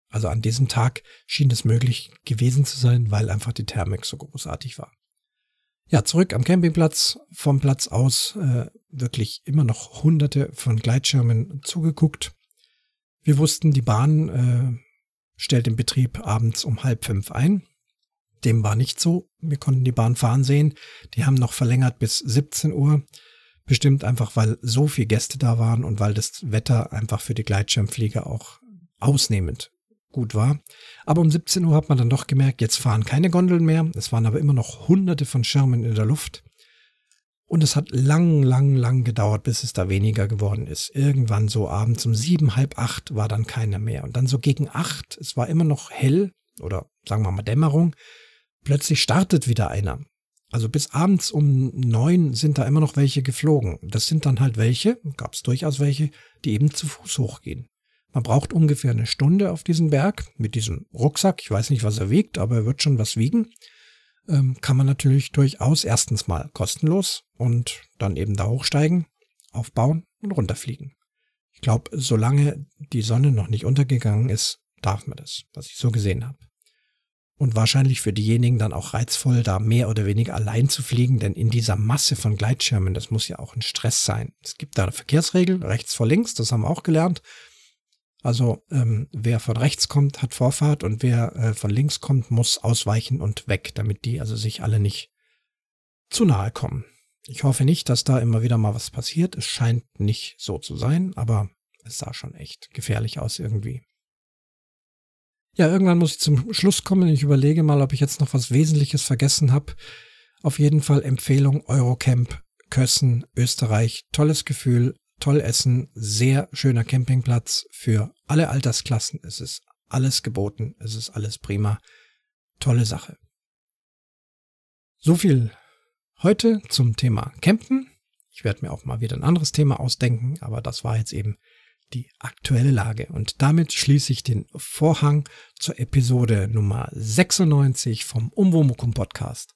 Also an diesem Tag schien es möglich gewesen zu sein, weil einfach die Thermik so großartig war. Ja, zurück am Campingplatz, vom Platz aus äh, wirklich immer noch hunderte von Gleitschirmen zugeguckt. Wir wussten, die Bahn äh, stellt den Betrieb abends um halb fünf ein. Dem war nicht so. Wir konnten die Bahn fahren sehen. Die haben noch verlängert bis 17 Uhr. Bestimmt einfach, weil so viele Gäste da waren und weil das Wetter einfach für die Gleitschirmflieger auch ausnehmend gut war. Aber um 17 Uhr hat man dann doch gemerkt, jetzt fahren keine Gondeln mehr. Es waren aber immer noch hunderte von Schirmen in der Luft. Und es hat lang, lang, lang gedauert, bis es da weniger geworden ist. Irgendwann so abends um sieben, halb acht war dann keiner mehr. Und dann so gegen acht, es war immer noch hell oder sagen wir mal Dämmerung, plötzlich startet wieder einer. Also bis abends um neun sind da immer noch welche geflogen. Das sind dann halt welche, gab es durchaus welche, die eben zu Fuß hochgehen. Man braucht ungefähr eine Stunde auf diesen Berg mit diesem Rucksack. Ich weiß nicht, was er wiegt, aber er wird schon was wiegen. Ähm, kann man natürlich durchaus erstens mal kostenlos und dann eben da hochsteigen, aufbauen und runterfliegen. Ich glaube, solange die Sonne noch nicht untergegangen ist, darf man das, was ich so gesehen habe. Und wahrscheinlich für diejenigen dann auch reizvoll, da mehr oder weniger allein zu fliegen, denn in dieser Masse von Gleitschirmen, das muss ja auch ein Stress sein. Es gibt da eine Verkehrsregel, rechts vor links, das haben wir auch gelernt. Also ähm, wer von rechts kommt, hat Vorfahrt und wer äh, von links kommt, muss ausweichen und weg, damit die also sich alle nicht zu nahe kommen. Ich hoffe nicht, dass da immer wieder mal was passiert. Es scheint nicht so zu sein, aber es sah schon echt gefährlich aus irgendwie. Ja, irgendwann muss ich zum Schluss kommen. Ich überlege mal, ob ich jetzt noch was Wesentliches vergessen habe. Auf jeden Fall Empfehlung Eurocamp Kössen, Österreich. Tolles Gefühl, toll essen, sehr schöner Campingplatz für alle Altersklassen. Es ist alles geboten, es ist alles prima. Tolle Sache. So viel heute zum Thema Campen. Ich werde mir auch mal wieder ein anderes Thema ausdenken, aber das war jetzt eben die aktuelle Lage. Und damit schließe ich den Vorhang zur Episode Nummer 96 vom Umwomukum Podcast.